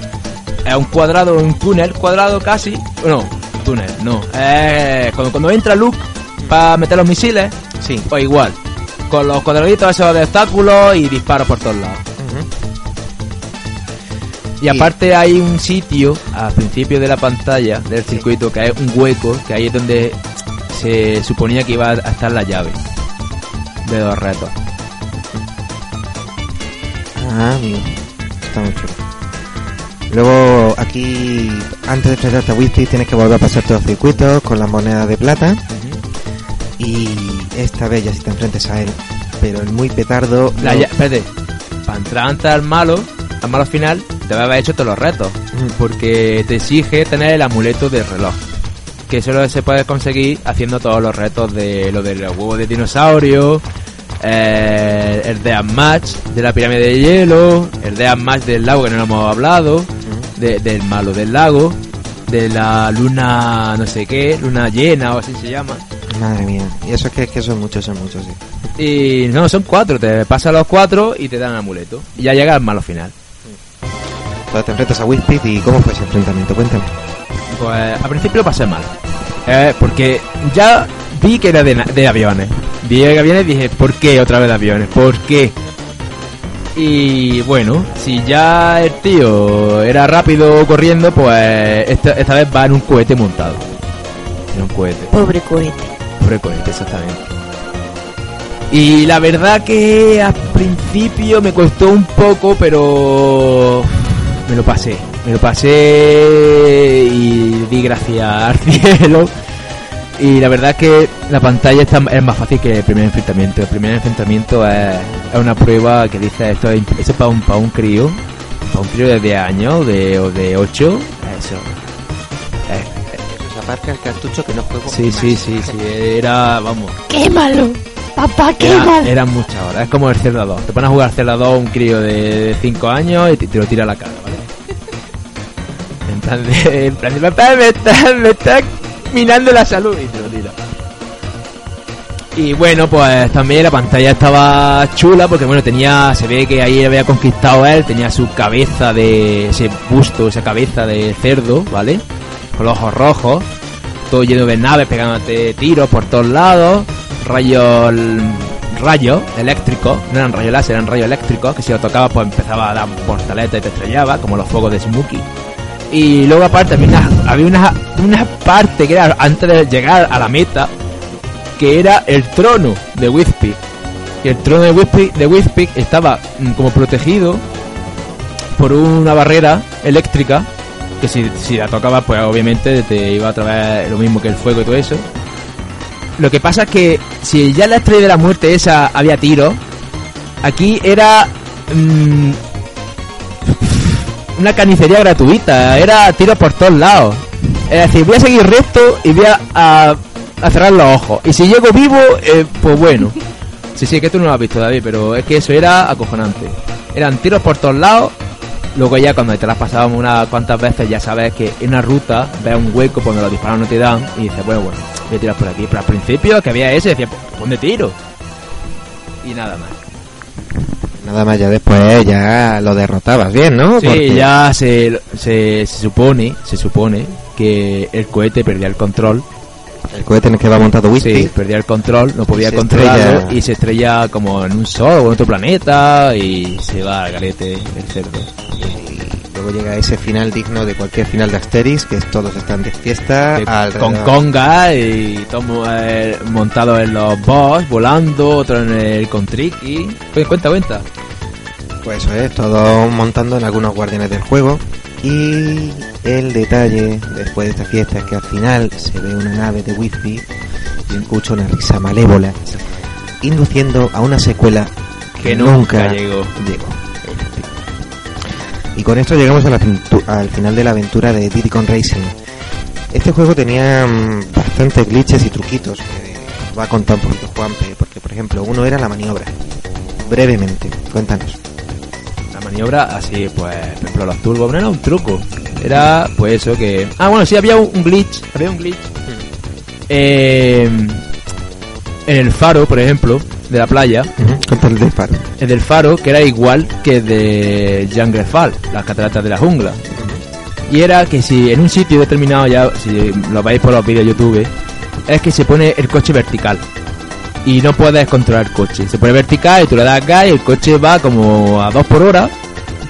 es un cuadrado, un túnel cuadrado casi. No, túnel, no. Es cuando, cuando entra Luke para meter los misiles, Sí. pues igual. Con los cuadraditos esos de obstáculos y disparos por todos lados. Y aparte hay un sitio al principio de la pantalla del circuito que es un hueco, que ahí es donde se suponía que iba a estar la llave de los retos. Ah, amigo. Está muy chulo. Luego aquí, antes de enfrentarte a Whispy, tienes que volver a pasar todos los circuitos con las monedas de plata. Y esta vez ya si te enfrentes a él. Pero el muy petardo... La lla- espérate, para entrar antes al malo, al malo final, te va a haber hecho todos los retos, porque te exige tener el amuleto del reloj. Que solo se puede conseguir haciendo todos los retos de lo del huevo de dinosaurio, eh, el de Match de la pirámide de hielo, el de Match del lago que no lo hemos hablado, de- del malo del lago, de la luna no sé qué, luna llena o así se llama. Madre mía. Y eso es que, que son muchos, son muchos, sí. Y no, son cuatro, te pasas los cuatro y te dan el amuleto. Y ya llega al malo final. Entonces te enfrentas a Whispy y ¿cómo fue ese enfrentamiento? Cuéntame. Pues al principio lo pasé mal. Eh, porque ya vi que era de, de aviones. Vi que aviones y dije, ¿por qué otra vez de aviones? ¿Por qué? Y bueno, si ya el tío era rápido corriendo, pues esta, esta vez va en un cohete montado. En un cohete. Pobre cohete. Pobre cohete, exactamente. Y la verdad que al principio me costó un poco, pero me lo pasé. Me lo pasé y di gracias al cielo. Y la verdad que la pantalla está, es más fácil que el primer enfrentamiento. El primer enfrentamiento es, es una prueba que dice esto es, eso es para un, para un crío, para un crío de 10 años de, o de 8. Eso. Es- Pues aparca el cartucho que no juego Sí, sí, sí, sí, era, vamos, ¡Quémalo! ¡Papá, era, quémalo! eran muchas horas, es como el Zelda 2, te pones a jugar Zelda 2 un crío de 5 años y te, te lo tira a la cara, ¿vale? En plan de, en plan de, papá, me está, me está minando la salud y te lo. Y bueno, pues también la pantalla estaba chula porque bueno, tenía, se ve que ahí había conquistado él, tenía su cabeza de, ese busto, esa cabeza de cerdo, ¿vale? Con los ojos rojos. todo lleno de naves pegándote tiros por todos lados, rayos rayos eléctricos, no eran rayos láser, eran rayos eléctricos, que si lo tocabas pues empezaba a dar portaleta y te estrellaba, como los fuegos de Smokey. Y luego aparte había una, había una, una parte que era antes de llegar a la meta, que era el trono de Whispy. Y el trono de Whispy, de Whispy estaba mm, como protegido por una barrera eléctrica que si, si la tocabas pues obviamente te iba a través lo mismo que el fuego y todo eso. Lo que pasa es que si ya la estrella de la muerte esa había tiro, aquí era mm, una carnicería gratuita, era tiros por todos lados. Es decir, voy a seguir recto y voy a, a- a cerrar los ojos. Y si llego vivo, eh, pues bueno. Sí, sí, que tú no lo has visto, David, pero es que eso era acojonante. Eran tiros por todos lados. Luego ya cuando te las pasábamos unas cuantas veces ya sabes que en una ruta ves un hueco cuando los disparos no te dan y dices, bueno, bueno, voy a tirar por aquí. Pero al principio que había ese, decía, pues, ¿dónde tiro? Y nada más. Nada más ya después ya lo derrotabas bien, ¿no? Sí, Porque- ya se, se, se supone, se supone que el cohete perdía el control. El cohete en el que va montado Whispy. Sí, perdía el control, no podía controlarlo estrella. y se estrella como en un sol o en otro planeta y se va al garete el cerdo. Y luego llega ese final digno de cualquier final de Asterix, que es todos están de fiesta. Eh, con conga y todo eh, montado en los boss, volando, otro en el con tricky. Pues cuenta, cuenta. Pues eso es, todo montando en algunos guardianes del juego. Y el detalle después de esta fiesta es que al final se ve una nave de Whispy y escucha una risa malévola, induciendo a una secuela Que nunca llegó. llegó. Y con esto llegamos a la aventu- al final de la aventura de Diddy Kong Racing. Este juego tenía mm, bastantes glitches y truquitos que va a contar un poquito Juanpe, porque por ejemplo uno era la maniobra. Brevemente, cuéntanos. La maniobra, así, pues, por ejemplo, los turbos, no era un truco. Era, pues, eso que. Ah, bueno, sí, había un, un glitch. Había un glitch. Eh, en el faro, por ejemplo, de la playa. Cuéntale del faro. El del faro, que era igual que de Jungle Fall, las cataratas de la jungla. Y era que si en un sitio determinado, ya, si lo veis por los vídeos de YouTube, es que se pone el coche vertical. Y no puedes controlar el coche. Se pone vertical y tú le das gas y el coche va como a 2 por hora.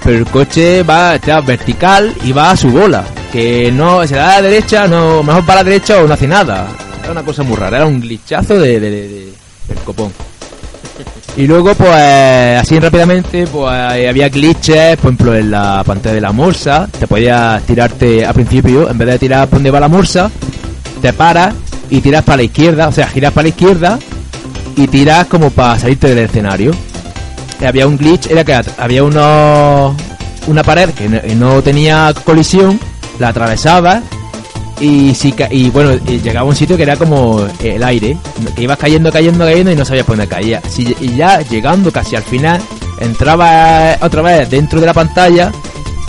Pero el coche va está vertical y va a su bola. Que no se da a la derecha, no mejor para la derecha o no hace nada. Era una cosa muy rara, era un glitchazo de, de- de- de- del copón. Y luego, pues, así rápidamente, pues había glitches, por ejemplo, en la pantalla de la morsa. Te podías tirarte al principio, en vez de tirar por donde va la morsa, te paras y tiras para la izquierda, o sea, giras para la izquierda y tiras como para salirte del escenario. Había un glitch, era que había uno, una pared que no, no tenía colisión, la atravesabas y si y bueno y llegaba a un sitio que era como el aire que ibas cayendo cayendo cayendo y no sabías por dónde caía. Si- y ya llegando casi al final entraba otra vez dentro de la pantalla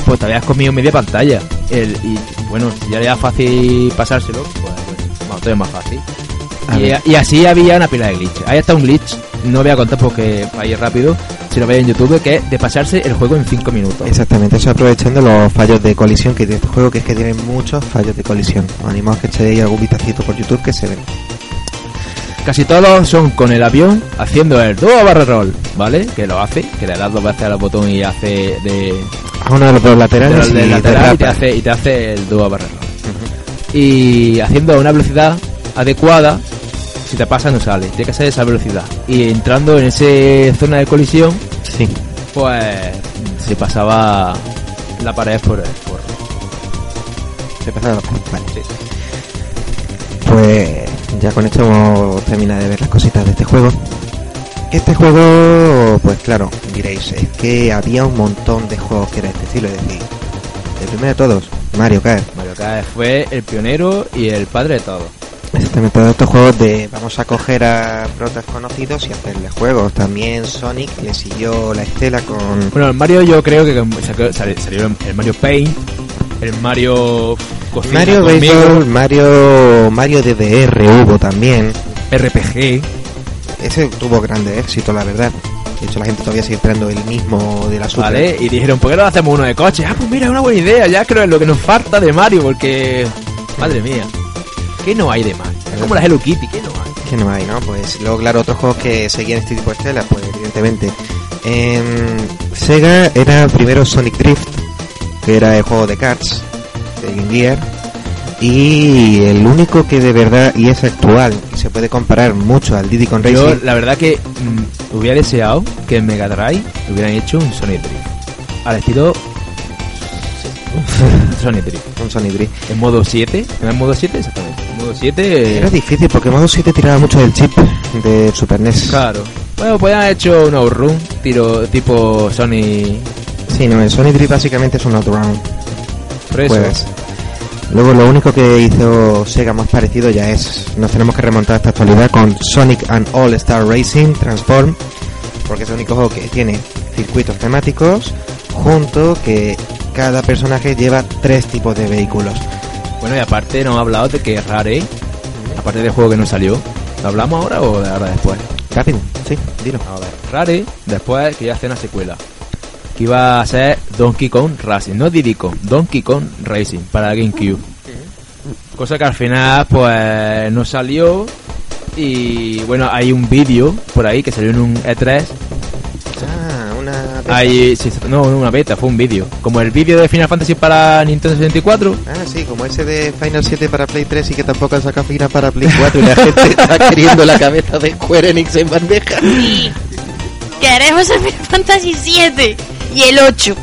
pues te habías comido media pantalla. El- y bueno si ya era fácil pasárselo pues bueno, todavía más fácil. Y, y así había una pila de glitch ahí está un glitch no voy a contar porque va a ir rápido si lo veis en youtube que es de pasarse el juego en 5 minutos Exactamente, eso aprovechando los fallos de colisión que tiene este juego, que es que tiene muchos fallos de colisión. Os animamos a que echéis algún vistacito por YouTube que se ven. Casi todos son con el avión haciendo el dúo barra roll, ¿vale? Que lo hace, que le das dos veces al botón y hace de, A uno de los dos laterales de y lateral y te hace, y te hace el dúo barra roll. Y haciendo una velocidad adecuada, si te pasa no sale, tiene que ser esa velocidad. Y entrando en esa zona de colisión, Sí. pues se pasaba la pared por... por Se pasa vale. Pues ya con esto hemos terminado de ver las cositas de este juego. Este juego, pues claro, diréis, es que había un montón de juegos que era este estilo, es decir, el primero de todos, Mario Kart. Mario Kart fue el pionero y el padre de todo. Exactamente, todos estos juegos de vamos a coger a protas conocidos y hacerle juegos. También Sonic le siguió la estela con... Bueno, el Mario yo creo que sacó- sali- salió el Mario Paint, el Mario Cocina Mario Baseball, Mario, Mario DDR hubo también. RPG. Ese tuvo grande éxito, la verdad. De hecho, la gente todavía sigue esperando el mismo de la Super. ¿Vale? Y dijeron, ¿por qué no hacemos uno de coche? Ah, pues mira, es una buena idea, ya creo es lo que nos falta de Mario, porque... Madre mía. ¿Qué no hay de más? Es como la Hello Kitty, ¿qué no hay? Que no hay, ¿no? Pues luego, claro, otros juegos que seguían este tipo de estelas, pues evidentemente. En Sega era primero Sonic Drift, que era el juego de karts de Game Gear. Y el único que de verdad, y es actual, y se puede comparar mucho al Diddy con Yo, Racing, la verdad que mm, hubiera deseado que en Mega Drive hubieran hecho un Sonic Drift. Al estilo. Sonic Drift. un Sonic Drift. En modo 7. ¿En modo 7? Exactamente. En modo 7. Era difícil porque modo 7 tiraba mucho del chip de Super NES. Claro. Bueno, podían haber hecho un outrun tiro tipo Sony. Sí, no, el Sonic Drift básicamente es un eso. Juegas. Luego lo único que hizo Sega más parecido ya es, nos tenemos que remontar a esta actualidad con Sonic and All Star Racing Transform, porque es el único juego que tiene circuitos temáticos, junto que cada personaje lleva tres tipos de vehículos. Bueno, y aparte nos ha hablado de que Rare, aparte del juego que no salió, ¿lo hablamos ahora o ahora después? Rápido, sí, dilo. A ver, Rare, después que iba a hacer una secuela. Que iba a ser Donkey Kong Racing, no Diddy Kong, Donkey Kong Racing para GameCube. Cosa que al final, pues, no salió. Y bueno, hay un vídeo por ahí que salió en un E3. Ah, una... Hay, sí, no, no una beta, fue un vídeo. Como el vídeo de Final Fantasy para Nintendo 64. Ah, sí, como ese de Final 7 para Play 3 y que tampoco han sacado fina para Play 4 y la gente está queriendo la cabeza de Square Enix en bandeja. Queremos el Final Fantasy 7 y el 8.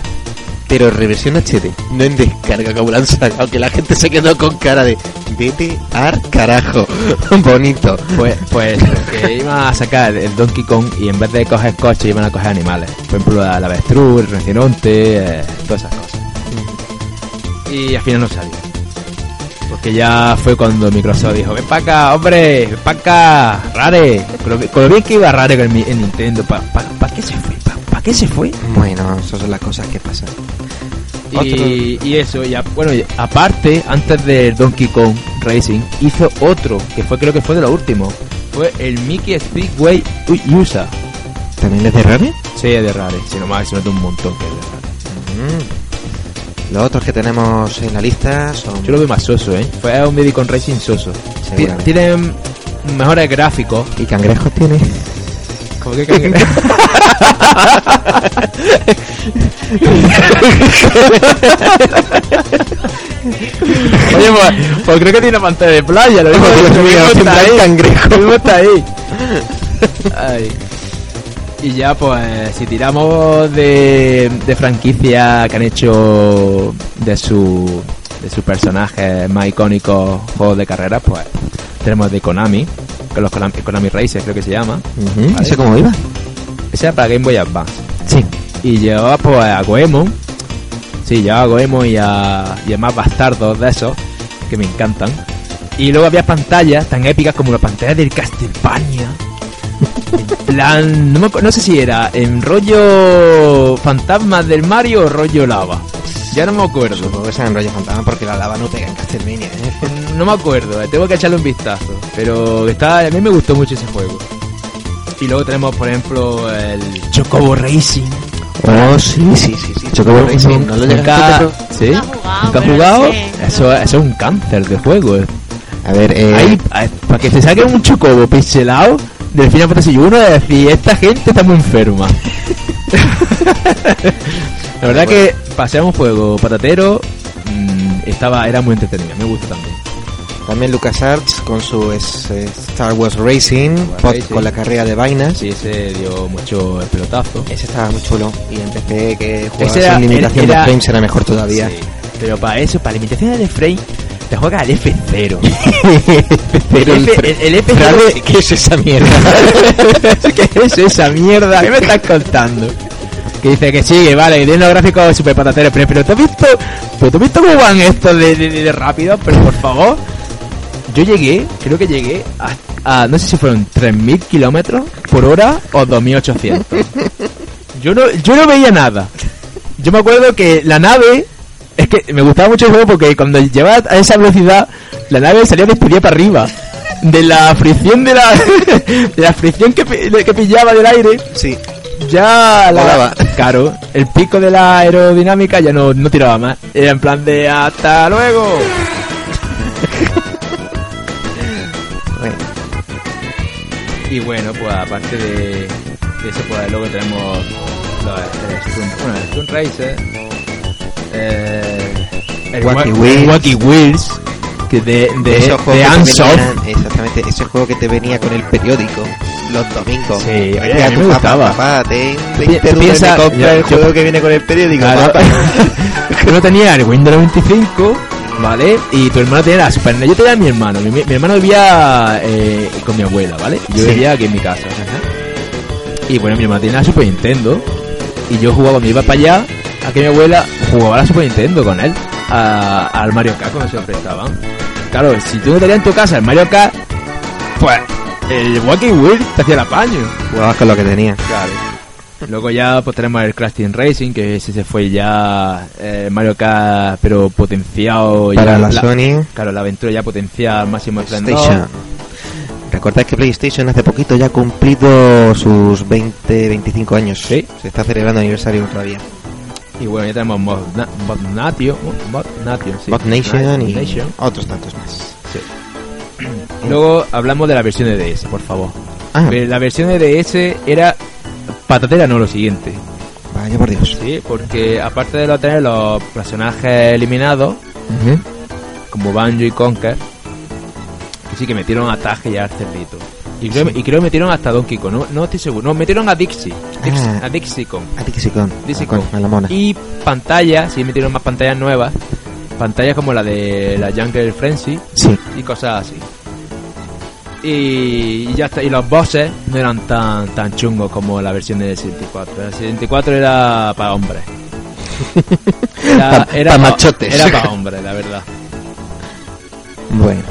Pero reversión HD, no en descarga como la han sacado, que la gente se quedó con cara de vete ar carajo. Bonito. Pues, pues que iban a sacar el Donkey Kong y en vez de coger coches iban a coger animales. Por ejemplo, la, la avestruz, el rinoceronte, eh, todas esas cosas. Y al final no salió. Porque ya fue cuando Microsoft dijo, ven para acá, hombre, ven para acá, Rare. Con lo, bien que iba Rare con el, Nintendo, ¿para pa, pa qué se fue? ¿Para qué se fue? Bueno, esas son las cosas que pasan. Y, y eso, ya, bueno, y aparte, antes del Donkey Kong Racing, hizo otro, que fue creo que fue de lo último. Fue el Mickey Speedway USA. ¿También es de Rare? Sí, es de Rare, si no más, se nota un montón que es de Rare. Mm. Los otros que tenemos en la lista son... Yo lo veo más soso, ¿eh? Fue un Kong Racing soso. Tienen mejores gráficos. ¿Y cangrejos tiene? Como que cangre- Oye, pues, pues creo que tiene pantalla de playa, lo mismo, Dios lo mío, mismo está ahí. cangrejo. Lo mismo está ahí. Ay. Y ya, pues, si tiramos de, de franquicia que han hecho de su de sus personajes más icónicos juegos de carrera, pues tenemos de Konami, que los Konami, Konami Racers creo que se llama. Ujú, Vale. ¿Ese cómo iba? Ese era para Game Boy Advance. Sí. Y llevaba pues a Goemon. Sí, llevaba a Goemon y a, y a más bastardos de esos que me encantan. Y luego había pantallas tan épicas como la pantalla del Castlevania. Plan, no, me no sé si era en rollo fantasmas del Mario o rollo lava. Ya no me acuerdo. Supongo que sea en rollo fantasma porque la lava no pega en Castlevania, ¿eh? No me acuerdo, eh, tengo que echarle un vistazo. Pero está, a mí me gustó mucho ese juego. Y luego tenemos, por ejemplo, el Chocobo Racing. Oh, sí, sí, sí, sí. Chocobo Racing. ¿No lo Nunca? ¿sí? Nunca jugado, ¿Nunca has pero jugado? sí. Eso, eso es un cáncer de juego. eh. A ver, eh... Ahí, para que te saquen un chocobo pixelado del Final Fantasy 1 de decir, esta gente está muy enferma. La verdad que pasé un juego patatero, mm, estaba, era muy entretenido, me gusta también. También LucasArts con su es- eh, Star Wars Racing, Wars pod- Racing. con la carrera de vainas. Sí, ese dio mucho el pelotazo. Ese estaba muy chulo. Y empecé que jugaba era- sin limitación era- de frames era mejor todavía. Sí, Pero para eso, para limitaciones de frame, te juegas al F0. Pero el, F, el, el F0 Frade, ¿qué es esa mierda? ¿Qué es esa mierda? ¿Qué me estás contando? Que dice que sí, vale, que tiene los gráficos super patateros, pero, pero ¿tú has visto, pero ¿tú has visto cómo van estos de, de, de- de rápido? Pero por favor, yo llegué, creo que llegué a, a- no sé si fueron 3.000 kilómetros por hora o 2.800. Yo no, yo no veía nada. Yo me acuerdo que la nave, es que me gustaba mucho el juego porque cuando llevaba a esa velocidad, la nave salía despedida para arriba. De la fricción de la. de la fricción que, que pillaba del aire. Sí. Ya la daba. Claro, el pico de la aerodinámica ya no, no tiraba más. Era en plan de hasta luego. Y bueno, pues aparte de, de eso, pues luego tenemos los, eh, los, bueno, el Stone Racer el Wacky Wa- Wheels. Wacky Wheels, que de, de, Esos de te venían- exactamente, ese juego que te venía con el periódico los domingos. Sí, oye, decía a mí me papá, gustaba. Papá, ten Tú 20 pi- tú dólares, piensa- me compra yo- el yo- juego que viene con el periódico. Claro. que no tenía el Windows 95, ¿vale? Y tu hermano tenía la Super NES. Yo tenía a mi hermano. Mi, mi hermano vivía eh, con mi abuela, ¿vale? Yo Sí. vivía aquí en mi casa. Y bueno, mi hermano tenía la Super Nintendo. Y yo jugaba, cuando iba para allá, a que mi abuela jugaba a la Super Nintendo con él. a- al Mario Kart cuando se lo prestaban. Claro, si tú no tenías en tu casa el Mario Kart, pues el Wacky Wheel te hacía el apaño. Jugabas con lo que tenía. Claro. Luego ya pues tenemos el Crash Team Racing, que ese se fue ya eh, Mario Kart, pero potenciado Para ya la Sony. Claro, la aventura ya potenciada al máximo esplendor. PlayStation. Recordad que PlayStation hace poquito ya ha cumplido sus 20, 25 años. Sí. Se está celebrando aniversario todavía. Y bueno, ya tenemos Mod, Na- Mod Nation, Mod Nation, sí. Mod Nation y Nation. otros tantos más. Luego hablamos de la versión de DS, por favor. Ah, La versión de DS era patatera, no lo siguiente. vaya por Dios. Sí, porque aparte de lo tener los personajes eliminados, como Banjo y Conker, que sí que metieron a Taje y a Cerdito. Y creo, Sí. y creo que metieron hasta Donkey Kong, no, no estoy seguro. No, metieron a Dixie. Dixie Ah. A Dixie Kong. A sí con. Dixie Ah, Kong. a la mona. Y pantallas, sí metieron más pantallas nuevas. Pantallas como la de la Jungle Frenzy Sí. y cosas así. Y, y ya está. Y los bosses no eran tan, tan chungos como la versión de 64. El 64 era para hombres. Era, Pa- era pa pa- machotes. Era para hombres, la verdad. Bueno,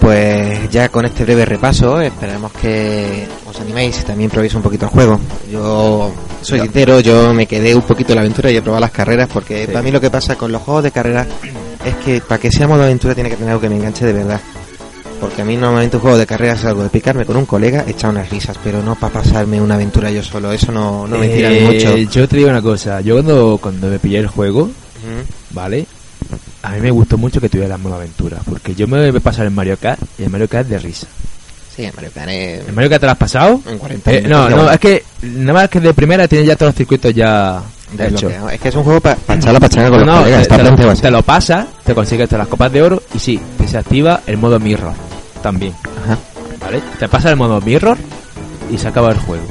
pues ya con este breve repaso esperamos que os animéis y también probéis un poquito el juego. Yo soy sincero, yo me quedé un poquito en la aventura y he probado las carreras porque Sí. para mí lo que pasa con los juegos de carrera es que para que sea modo aventura tiene que tener algo que me enganche de verdad. Porque a mí normalmente un juego de carrera es algo de picarme con un colega, echar unas risas, pero no para pasarme una aventura yo solo. Eso no, no me tira Eh, mucho. Yo te digo una cosa. Yo cuando, cuando me pillé el juego. ¿vale? A mí me gustó mucho que tuviera modo aventura. Porque yo me voy a pasar el Mario Kart y el Mario Kart es de risa. Sí, Mario Kart es- ¿El Mario Kart te lo has pasado? en 40 Eh, no, no, es que nada más que de primera tienes ya todos los circuitos ya hechos. desbloqueado. Es que es un juego para echar la pachanga con No, los no, colegas. te, Está te lo, te lo pasas, te consigues todas las copas de oro y sí, te se activa el modo mirror también, Ajá. ¿vale? Te pasa el modo mirror y se acaba el juego.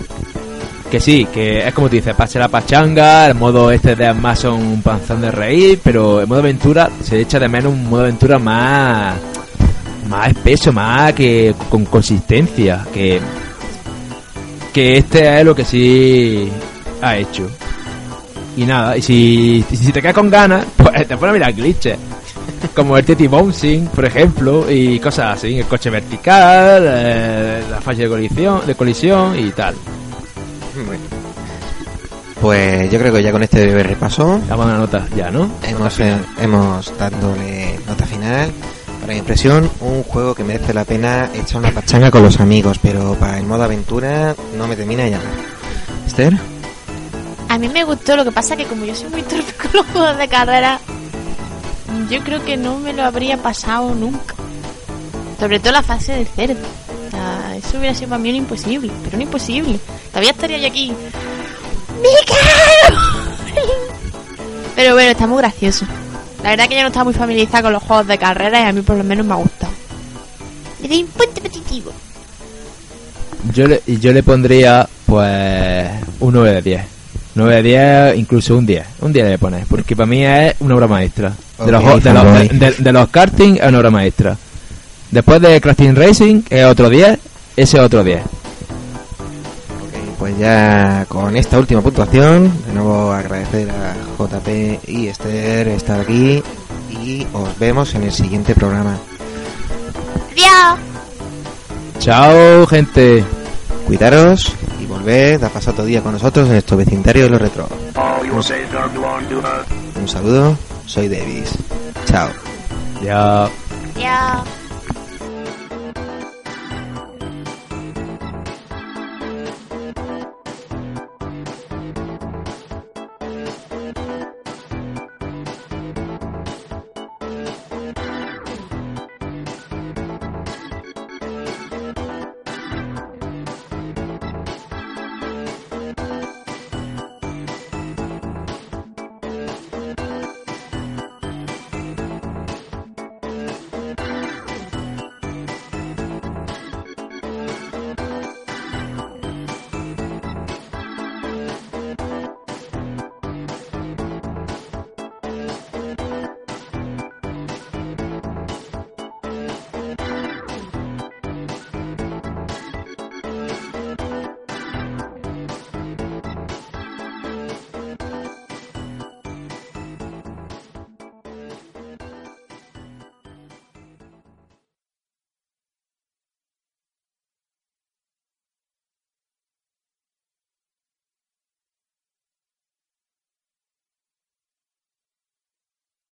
Que sí, que es como te dices, pase la pachanga, el modo este de más son un panzón de reír, pero el modo aventura se echa de menos un modo aventura más más espeso, más que con consistencia, que que este es lo que sí ha hecho. Y nada, y si, y si te quedas con ganas, pues te pones a mirar glitches. Como el Titi Bouncing, por ejemplo, y cosas así, el coche vertical, eh, la falla de colisión, de colisión y tal. Pues yo creo que ya con este breve repaso Damos una nota ya, ¿no? hemos, eh, hemos dándole nota final. Para mi impresión, un juego que merece la pena echar una pachanga con los amigos, pero para el modo aventura no me termina de llamar. Esther, A mí me gustó, lo que pasa que como yo soy muy torpe con los juegos de carrera, yo creo que no me lo habría pasado nunca. Sobre todo la fase del cerdo. O sea, eso hubiera sido para mí un imposible, pero un imposible. Todavía estaría yo aquí. Pero bueno, está muy gracioso. La verdad que yo no estaba muy familiarizada con los juegos de carrera y a mí por lo menos me ha gustado. Le doy un punto positivo. Yo le, yo le pondría, pues, un 9 de 10. 9 de 10, incluso un 10. Un 10 le pones, porque para mí es una obra maestra. De, los, de, los, fanboy. de, de los karting es una obra maestra. Después de Crafting Racing es otro 10, ese es otro 10. Pues ya con esta última puntuación, de nuevo agradecer a JP y Esther estar aquí y os vemos en el siguiente programa. ¡Adiós! Chao, gente. Cuidaros y volved a pasar todo el día con nosotros en nuestro vecindario de los retro. Un saludo, soy Davis. Chao. Ya. ¡Adiós!